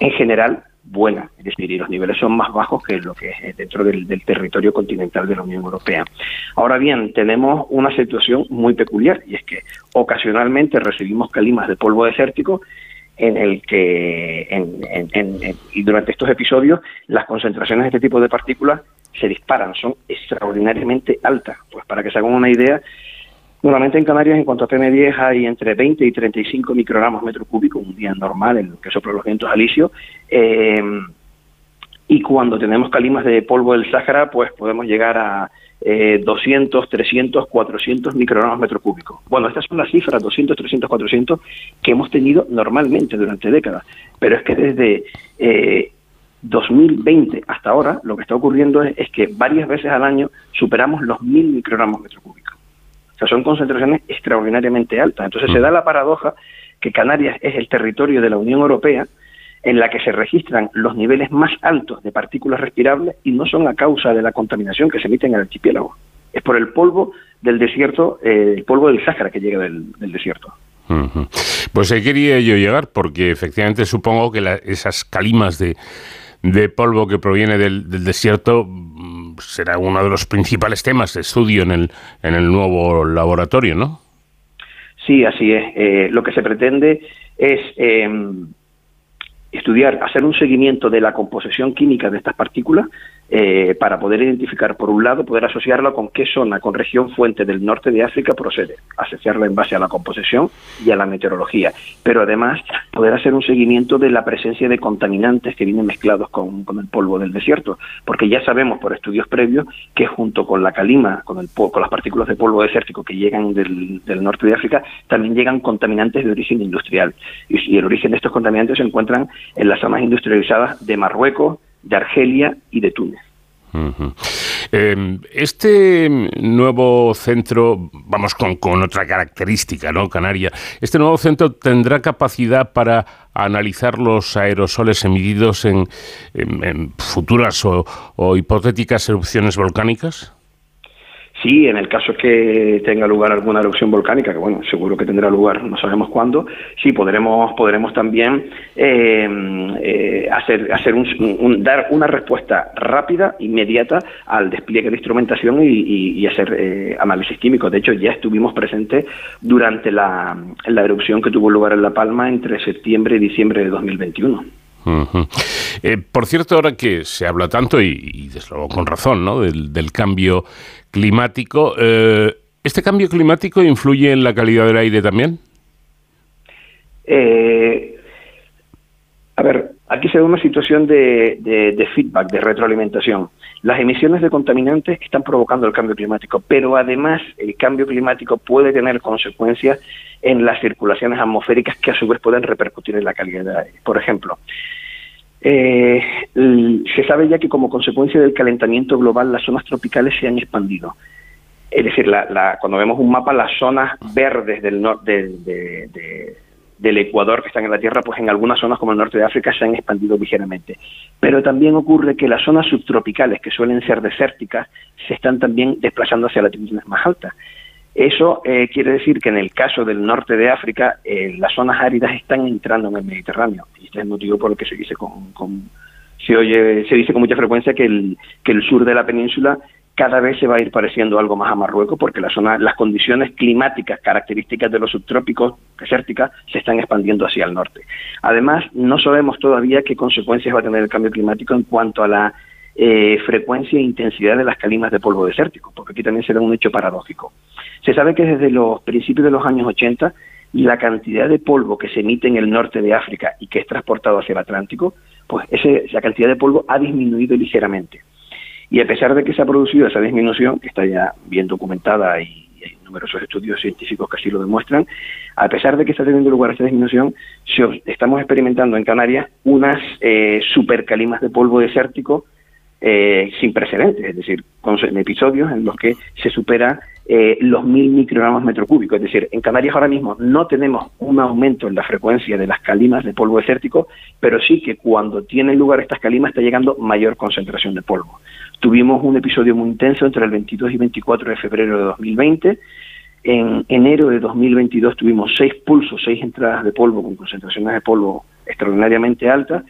M: en general, buena, es decir, y los niveles son más bajos que lo que es dentro del, territorio continental de la Unión Europea. Ahora bien, tenemos una situación muy peculiar y es que ocasionalmente recibimos calimas de polvo desértico en el que en, y durante estos episodios las concentraciones de este tipo de partículas se disparan, son extraordinariamente altas. Pues para que se hagan una idea, Normalmente en Canarias, en cuanto a PM10, hay entre 20 y 35 microgramos metro cúbico, un día normal en lo que soplan los vientos alisios. Eh, y cuando tenemos calimas de polvo del Sáhara, pues podemos llegar a 200, 300, 400 microgramos metro cúbico. Bueno, estas son las cifras, 200, 300, 400, que hemos tenido normalmente durante décadas. Pero es que desde 2020 eh, hasta ahora, lo que está ocurriendo es, es, que varias veces al año superamos los 1000 microgramos metro cúbico. O sea, son concentraciones extraordinariamente altas. Entonces se mm. da la paradoja que Canarias es el territorio de la Unión Europea en la que se registran los niveles más altos de partículas respirables y no son a causa de la contaminación que se emite en el archipiélago. Es por el polvo del desierto, eh, el polvo del Sáhara que llega del, desierto.
B: Pues ahí quería yo llegar, porque efectivamente supongo que esas calimas de, de polvo que proviene del, del desierto será uno de los principales temas de estudio en el, en el nuevo laboratorio, ¿no?
M: Sí, así es. Eh, lo que se pretende es eh, estudiar, hacer un seguimiento de la composición química de estas partículas eh, para poder identificar, por un lado, poder asociarla con qué zona, con región fuente del norte de África procede, asociarla en base a la composición y a la meteorología, pero además poder hacer un seguimiento de la presencia de contaminantes que vienen mezclados con, el polvo del desierto, porque ya sabemos por estudios previos que junto con la calima, con, el, con las partículas de polvo desértico que llegan del, norte de África, también llegan contaminantes de origen industrial, y el origen de estos contaminantes se encuentran en las zonas industrializadas de Marruecos, de Argelia y de Túnez.
B: Em, este nuevo centro, vamos con, otra característica, ¿no? Canaria, este nuevo centro tendrá capacidad para analizar los aerosoles emitidos en, futuras o hipotéticas erupciones volcánicas.
M: Sí, en el caso que tenga lugar alguna erupción volcánica, que bueno, seguro que tendrá lugar, no sabemos cuándo, sí podremos podremos también eh, eh, hacer hacer un, dar una respuesta rápida, inmediata al despliegue de instrumentación y, hacer eh, análisis químicos. De hecho, ya estuvimos presentes durante la, erupción que tuvo lugar en La Palma entre septiembre y diciembre de 2021.
B: por cierto, ahora que se habla tanto, y, y desde luego con razón, ¿no? del, del cambio climático. Eh, ¿Este cambio climático influye en la calidad del aire también?
M: Eh, a ver, aquí se da una situación de, feedback, de retroalimentación. Las emisiones de contaminantes están provocando el cambio climático, pero además el cambio climático puede tener consecuencias en las circulaciones atmosféricas que a su vez pueden repercutir en la calidad del aire. Por ejemplo, eh, se sabe ya que como consecuencia del calentamiento global las zonas tropicales se han expandido. Es decir, cuando vemos un mapa, las zonas verdes del, norte del Ecuador que están en la Tierra, pues en algunas zonas como el norte de África se han expandido ligeramente. Pero también ocurre que las zonas subtropicales, que suelen ser desérticas, se están también desplazando hacia latitudes más altas. Eso eh, quiere decir que en el caso del norte de África, eh, las zonas áridas están entrando en el Mediterráneo. Y este es el motivo por el que se dice con, se oye, se dice con mucha frecuencia que el, que el sur de la península cada vez se va a ir pareciendo algo más a Marruecos porque la zona, las condiciones climáticas características de los subtrópicos desérticas se están expandiendo hacia el norte. Además, no sabemos todavía qué consecuencias va a tener el cambio climático en cuanto a la eh, frecuencia e intensidad de las calimas de polvo desértico, porque aquí también será un hecho paradójico. Se sabe que desde los principios de los años 80 la cantidad de polvo que se emite en el norte de África y que es transportado hacia el Atlántico, pues esa cantidad de polvo ha disminuido ligeramente. Y a pesar de que se ha producido esa disminución, que está ya bien documentada y, hay numerosos estudios científicos que así lo demuestran, a pesar de que está teniendo lugar esa disminución, estamos experimentando en Canarias unas eh, supercalimas de polvo desértico eh, sin precedentes, es decir, con episodios en los que se supera eh, los mil microgramos metro cúbico. Es decir, en Canarias ahora mismo no tenemos un aumento en la frecuencia de las calimas de polvo desértico, pero sí que cuando tienen lugar estas calimas está llegando mayor concentración de polvo. Tuvimos un episodio muy intenso entre el 22 y 24 de febrero de 2020. En enero de 2022 tuvimos seis pulsos, seis entradas de polvo con concentraciones de polvo extraordinariamente altas.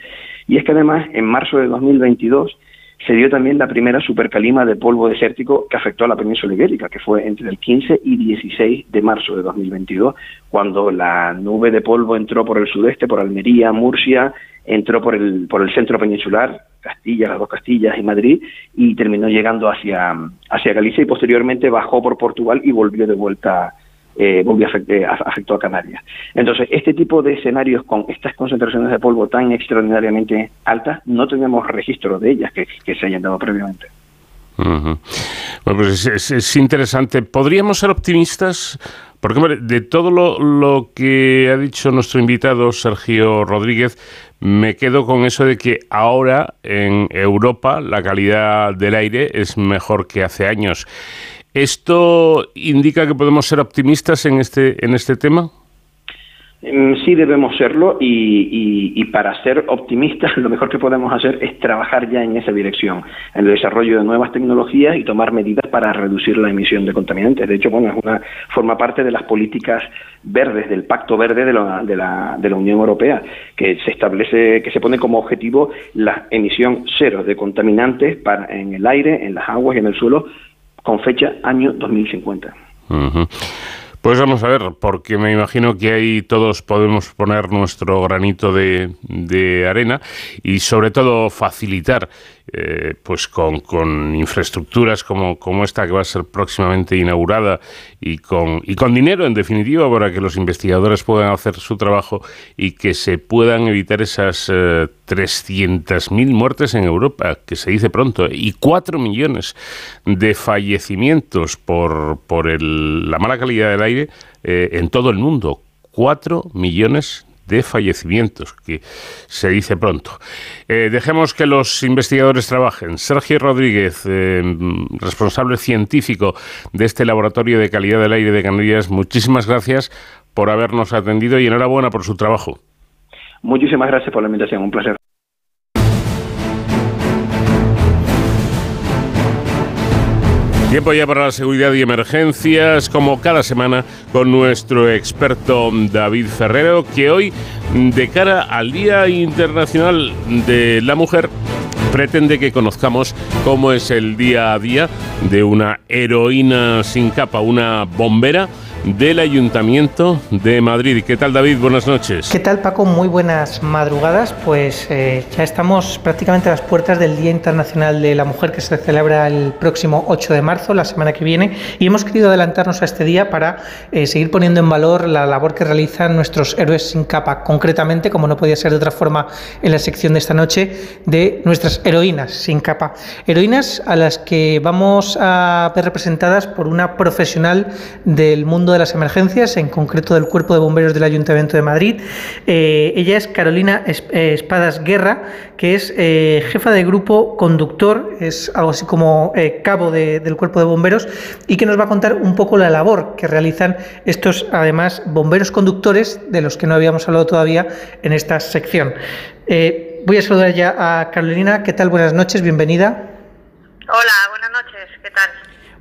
M: Y es que además en marzo de 2022 se dio también la primera supercalima de polvo desértico que afectó a la península ibérica, que fue entre el 15 y 16 de marzo de 2022, cuando la nube de polvo entró por el sudeste, por Almería, Murcia, entró por el, por el centro peninsular, Castilla, las dos Castillas y Madrid, y terminó llegando hacia, hacia Galicia y posteriormente bajó por Portugal y volvió de vuelta eh, afectó a Canarias. Entonces, este tipo de escenarios con estas concentraciones de polvo tan extraordinariamente altas, no tenemos registro de ellas que, se hayan dado previamente.
B: Bueno, pues es, interesante. ¿Podríamos ser optimistas? Porque de todo lo, lo, que ha dicho nuestro invitado Sergio Rodríguez, me quedo con eso de que ahora en Europa la calidad del aire es mejor que hace años. ¿Esto indica que podemos ser optimistas en este, en este tema?
M: Mm, sí debemos serlo y, para ser optimistas lo mejor que podemos hacer es trabajar ya en esa dirección, en el desarrollo de nuevas tecnologías y tomar medidas para reducir la emisión de contaminantes. De hecho, bueno, es una forma parte de las políticas verdes del Pacto Verde de la, de la, Unión Europea, que se establece, que se pone como objetivo la emisión cero de contaminantes para, en el aire, en las aguas y en el suelo con fecha año 2050.
B: Pues vamos a ver, porque me imagino que ahí todos podemos poner nuestro granito de arena y sobre todo facilitar eh, pues con, con, infraestructuras como, como esta que va a ser próximamente inaugurada y con, y con dinero en definitiva para que los investigadores puedan hacer su trabajo y que se puedan evitar esas eh, 300.000 muertes en Europa, que se dice pronto, y 4 millones de fallecimientos por, por el, la mala calidad del aire eh, en todo el mundo. 4 millones de fallecimientos, que se dice pronto. Eh, dejemos que los investigadores trabajen. Sergio Rodríguez, eh, responsable científico de este Laboratorio de Calidad del Aire de Canarias, muchísimas gracias por habernos atendido y enhorabuena por su trabajo.
M: Muchísimas gracias por la invitación, un placer.
B: Tiempo ya para la seguridad y emergencias, como cada semana, con nuestro experto David Ferrero, que hoy, de cara al Día Internacional de la Mujer, pretende que conozcamos cómo es el día a día de una heroína sin capa, una bombera del Ayuntamiento de Madrid. ¿Qué tal David? Buenas noches.
N: ¿Qué tal Paco? Muy buenas madrugadas. Pues eh, ya estamos prácticamente a las puertas del Día Internacional de la Mujer que se celebra el próximo 8 de marzo, la semana que viene, y hemos querido adelantarnos a este día para eh, seguir poniendo en valor la labor que realizan nuestros héroes sin capa, concretamente, como no podía ser de otra forma en la sección de esta noche, de nuestras heroínas sin capa. Heroínas a las que vamos a ver representadas por una profesional del mundo de las emergencias, en concreto del Cuerpo de Bomberos del Ayuntamiento de Madrid. Eh, ella es Carolina eh, Espadas Guerra, que es eh, jefa de grupo conductor, es algo así como cabo del Cuerpo de Bomberos, y que nos va a contar un poco la labor que realizan estos, además, bomberos conductores, de los que no habíamos hablado todavía en esta sección. voy a saludar ya a Carolina. ¿Qué tal? Buenas noches, bienvenida.
O: Hola, buenas noches.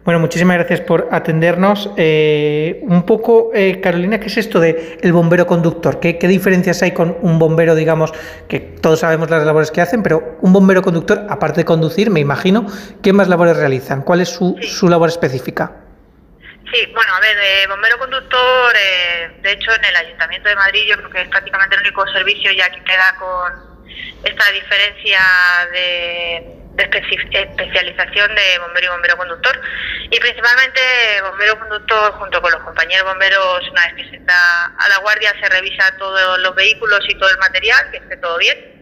N: Bueno, muchísimas gracias por atendernos. Eh, un poco, eh, Carolina, ¿qué es esto de el bombero conductor? ¿Qué, ¿Qué, diferencias hay con un bombero, digamos, que todos sabemos las labores que hacen, pero un bombero conductor, aparte de conducir, me imagino, ¿qué más labores realizan? ¿Cuál es su, su labor específica?
O: Sí, bueno, a ver, de bombero conductor, eh, de hecho en el Ayuntamiento de Madrid yo creo que es prácticamente el único servicio ya que queda con esta diferencia de especialización de bombero y bombero conductor. Y principalmente bombero conductor junto con los compañeros bomberos una vez que se está a la guardia se revisa todos los vehículos y todo el material que esté todo bien.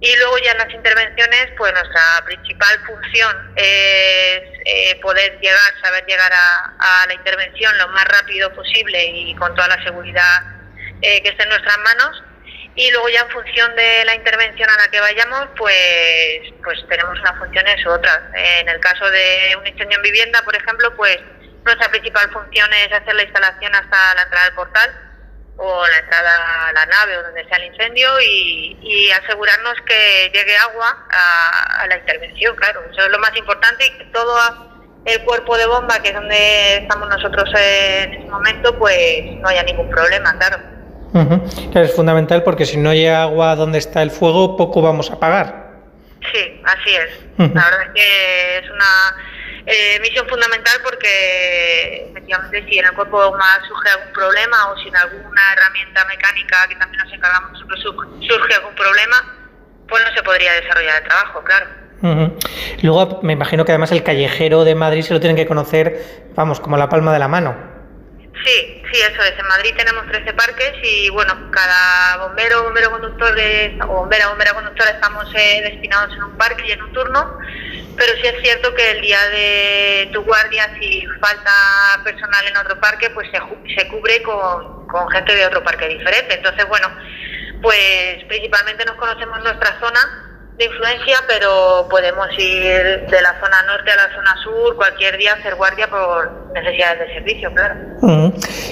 O: Y luego ya en las intervenciones pues nuestra principal función es eh, poder llegar saber llegar a, la intervención lo más rápido posible y con toda la seguridad eh, que esté en nuestras manos y luego ya en función de la intervención a la que vayamos, pues, pues tenemos unas funciones u otras. En el caso de un incendio en vivienda, por ejemplo, pues nuestra principal función es hacer la instalación hasta la entrada del portal o la entrada a la nave o donde sea el incendio y, asegurarnos que llegue agua a, la intervención, claro. Eso es lo más importante y que todo el cuerpo de bomba, que es donde estamos nosotros en ese momento, pues no haya ningún problema, claro
N: es fundamental porque si no hay agua donde está el fuego, poco vamos a pagar.
O: Sí, así es. La verdad es que es una eh, misión fundamental porque efectivamente si en el cuerpo más surge algún problema o si en alguna herramienta mecánica que también nos encargamos nosotros surge algún problema, pues no se podría desarrollar el trabajo, claro.
N: Luego me imagino que además el callejero de Madrid se lo tienen que conocer, vamos, como la palma de la mano.
O: Sí, sí, eso es. En Madrid tenemos 13 parques y bueno, cada bombero, bombero conductor o bombera, bombera conductora estamos eh, destinados en un parque y en un turno, pero sí es cierto que el día de tu guardia, si falta personal en otro parque, pues se, se cubre con, con gente de otro parque diferente. Entonces, bueno, pues principalmente nos conocemos nuestra zona de influencia, pero podemos ir de la zona norte a la zona sur cualquier día hacer guardia por necesidades de servicio, claro.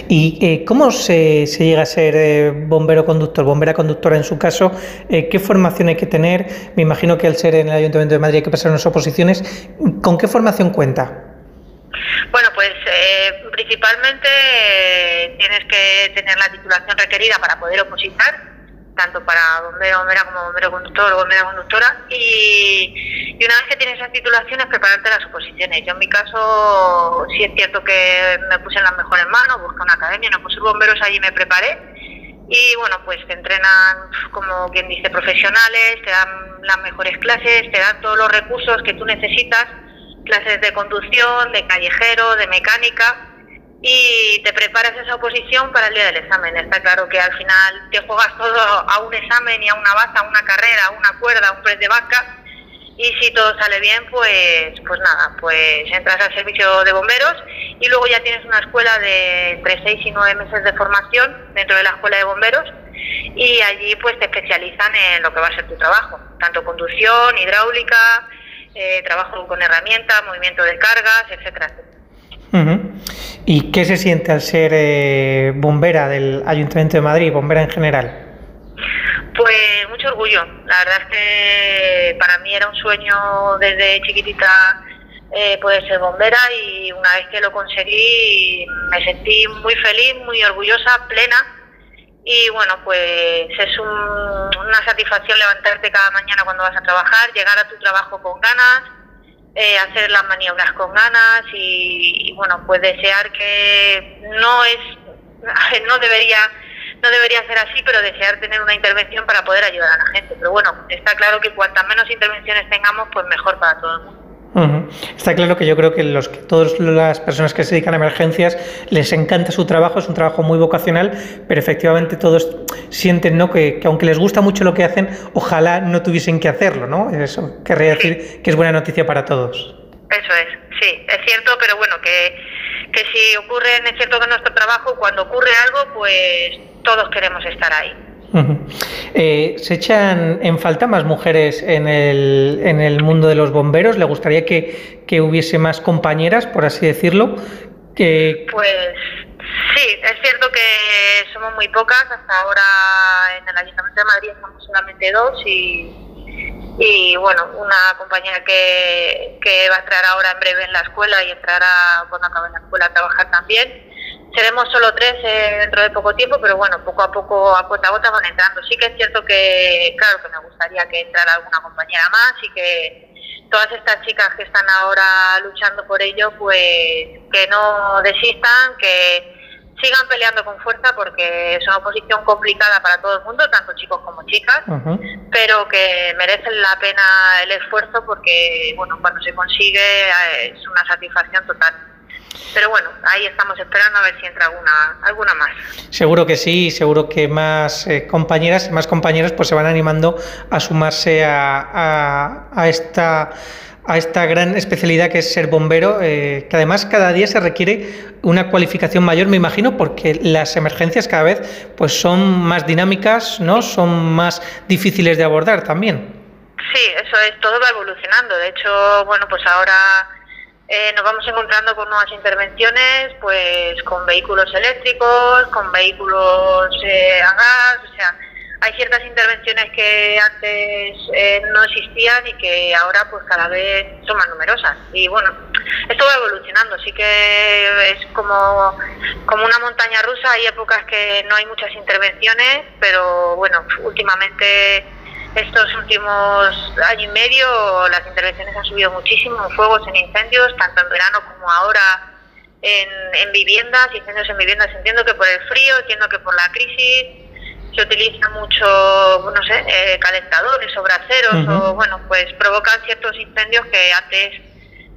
N: ¿Y eh, cómo se, se, llega a ser eh, bombero conductor, bombera conductora en su caso? Eh, ¿Qué formación hay que tener? Me imagino que al ser en el Ayuntamiento de Madrid hay que pasar unas oposiciones. ¿Con qué formación cuenta?
O: Bueno, pues principalmente tienes que tener la titulación requerida para poder opositar tanto para bombero, bombera como bombero conductor o bombera conductora. Y, una vez que tienes esas titulaciones, prepararte las oposiciones. Yo en mi caso, sí es cierto que me puse en las mejores manos, busqué una academia, no puse bomberos allí me preparé. Y bueno, pues te entrenan, como quien dice, profesionales, te dan las mejores clases, te dan todos los recursos que tú necesitas, clases de conducción, de callejero, de mecánica y te preparas esa oposición para el día del examen. Está claro que al final te juegas todo a un examen y a una base, a una carrera, a una cuerda, a un press de vaca y si todo sale bien, pues, pues nada, pues entras al servicio de bomberos y luego ya tienes una escuela de entre 6 y 9 meses de formación dentro de la escuela de bomberos y allí pues te especializan en lo que va a ser tu trabajo, tanto conducción, hidráulica, eh, trabajo con herramientas, movimiento de cargas, etcétera, etcétera.
N: ¿Y qué se siente al ser eh, bombera del Ayuntamiento de Madrid, bombera en general?
O: Pues mucho orgullo. La verdad es que para mí era un sueño desde chiquitita eh, poder ser bombera y una vez que lo conseguí me sentí muy feliz, muy orgullosa, plena. Y bueno, pues es una satisfacción levantarte cada mañana cuando vas a trabajar, llegar a tu trabajo con ganas, eh, hacer las maniobras con ganas y, bueno, pues desear que no es, no debería, no debería ser así, pero desear tener una intervención para poder ayudar a la gente. Pero bueno, está claro que cuantas menos intervenciones tengamos, pues mejor para todo el mundo.
N: Está claro que yo creo que los que todas las personas que se dedican a emergencias les encanta su trabajo, es un trabajo muy vocacional, pero efectivamente todos sienten ¿no? que, aunque les gusta mucho lo que hacen, ojalá no tuviesen que hacerlo, ¿no? Eso querría decir que es buena noticia para todos.
O: Eso es, sí, es cierto, pero bueno, que, que si ocurre, es cierto que nuestro trabajo, cuando ocurre algo, pues todos queremos estar ahí.
N: Eh, ¿Se echan en falta más mujeres en el, en el mundo de los bomberos? ¿Le gustaría que, hubiese más compañeras, por así decirlo?
O: Que... Pues sí, es cierto que somos muy pocas. Hasta ahora en el Ayuntamiento de Madrid somos solamente dos y, y bueno, una compañera que, que va a entrar ahora en breve en la escuela y entrará cuando acabe la escuela a trabajar también. Seremos solo tres eh, dentro de poco tiempo, pero bueno, poco a poco, a cuenta a gota van entrando. Sí que es cierto que, claro, que me gustaría que entrara alguna compañera más y que todas estas chicas que están ahora luchando por ello, pues que no desistan, que sigan peleando con fuerza porque es una oposición complicada para todo el mundo, tanto chicos como chicas, pero que merecen la pena el esfuerzo porque, bueno, cuando se consigue eh, es una satisfacción total. Pero bueno, ahí estamos esperando a ver si entra alguna, alguna más.
N: Seguro que sí, seguro que más eh, compañeras más compañeros pues se van animando a sumarse a, a, a esta a esta gran especialidad que es ser bombero, eh, que además cada día se requiere una cualificación mayor, me imagino, porque las emergencias cada vez pues son más dinámicas, ¿no? Son más difíciles de abordar también.
O: Sí, eso es, todo va evolucionando. De hecho, bueno, pues ahora eh, nos vamos encontrando con nuevas intervenciones, pues con vehículos eléctricos, con vehículos eh, a gas, o sea, hay ciertas intervenciones que antes eh, no existían y que ahora pues cada vez son más numerosas. Y bueno esto va evolucionando sí que es como como una montaña rusa hay épocas que no hay muchas intervenciones pero bueno últimamente estos últimos año y medio las intervenciones han subido muchísimo en fuegos en incendios tanto en verano como ahora en, en viviendas incendios en viviendas. Entiendo que por el frío entiendo que por la crisis se utiliza mucho, no sé, eh, calentadores o braseros o, bueno, pues provocan ciertos incendios que antes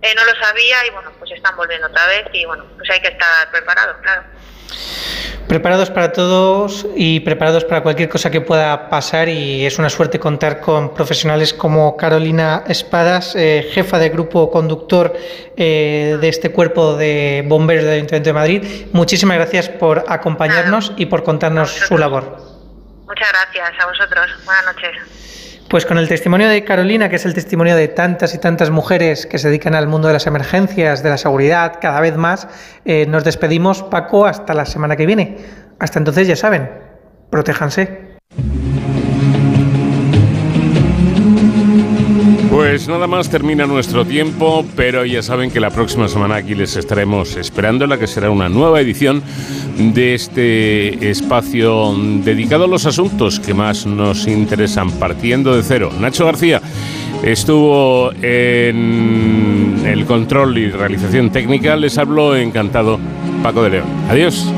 O: eh, no lo sabía y, bueno, pues están volviendo otra vez y, bueno, pues hay que estar preparados, claro.
N: Preparados para todos y preparados para cualquier cosa que pueda pasar y es una suerte contar con profesionales como Carolina Espadas, eh, jefa de grupo conductor de este cuerpo de bomberos del Ayuntamiento de Madrid. Muchísimas gracias por acompañarnos y por contarnos su labor.
O: Muchas gracias a vosotros. Buenas noches.
N: Pues con el testimonio de Carolina, que es el testimonio de tantas y tantas mujeres que se dedican al mundo de las emergencias, de la seguridad, cada vez más, eh, nos despedimos, Paco, hasta la semana que viene. Hasta entonces, ya saben, protéjanse.
B: Pues nada más termina nuestro tiempo, pero ya saben que la próxima semana aquí les estaremos esperando, la que será una nueva edición de este espacio dedicado a los asuntos que más nos interesan, partiendo de cero. Nacho García estuvo en el control y realización técnica, les habló encantado Paco de León. Adiós.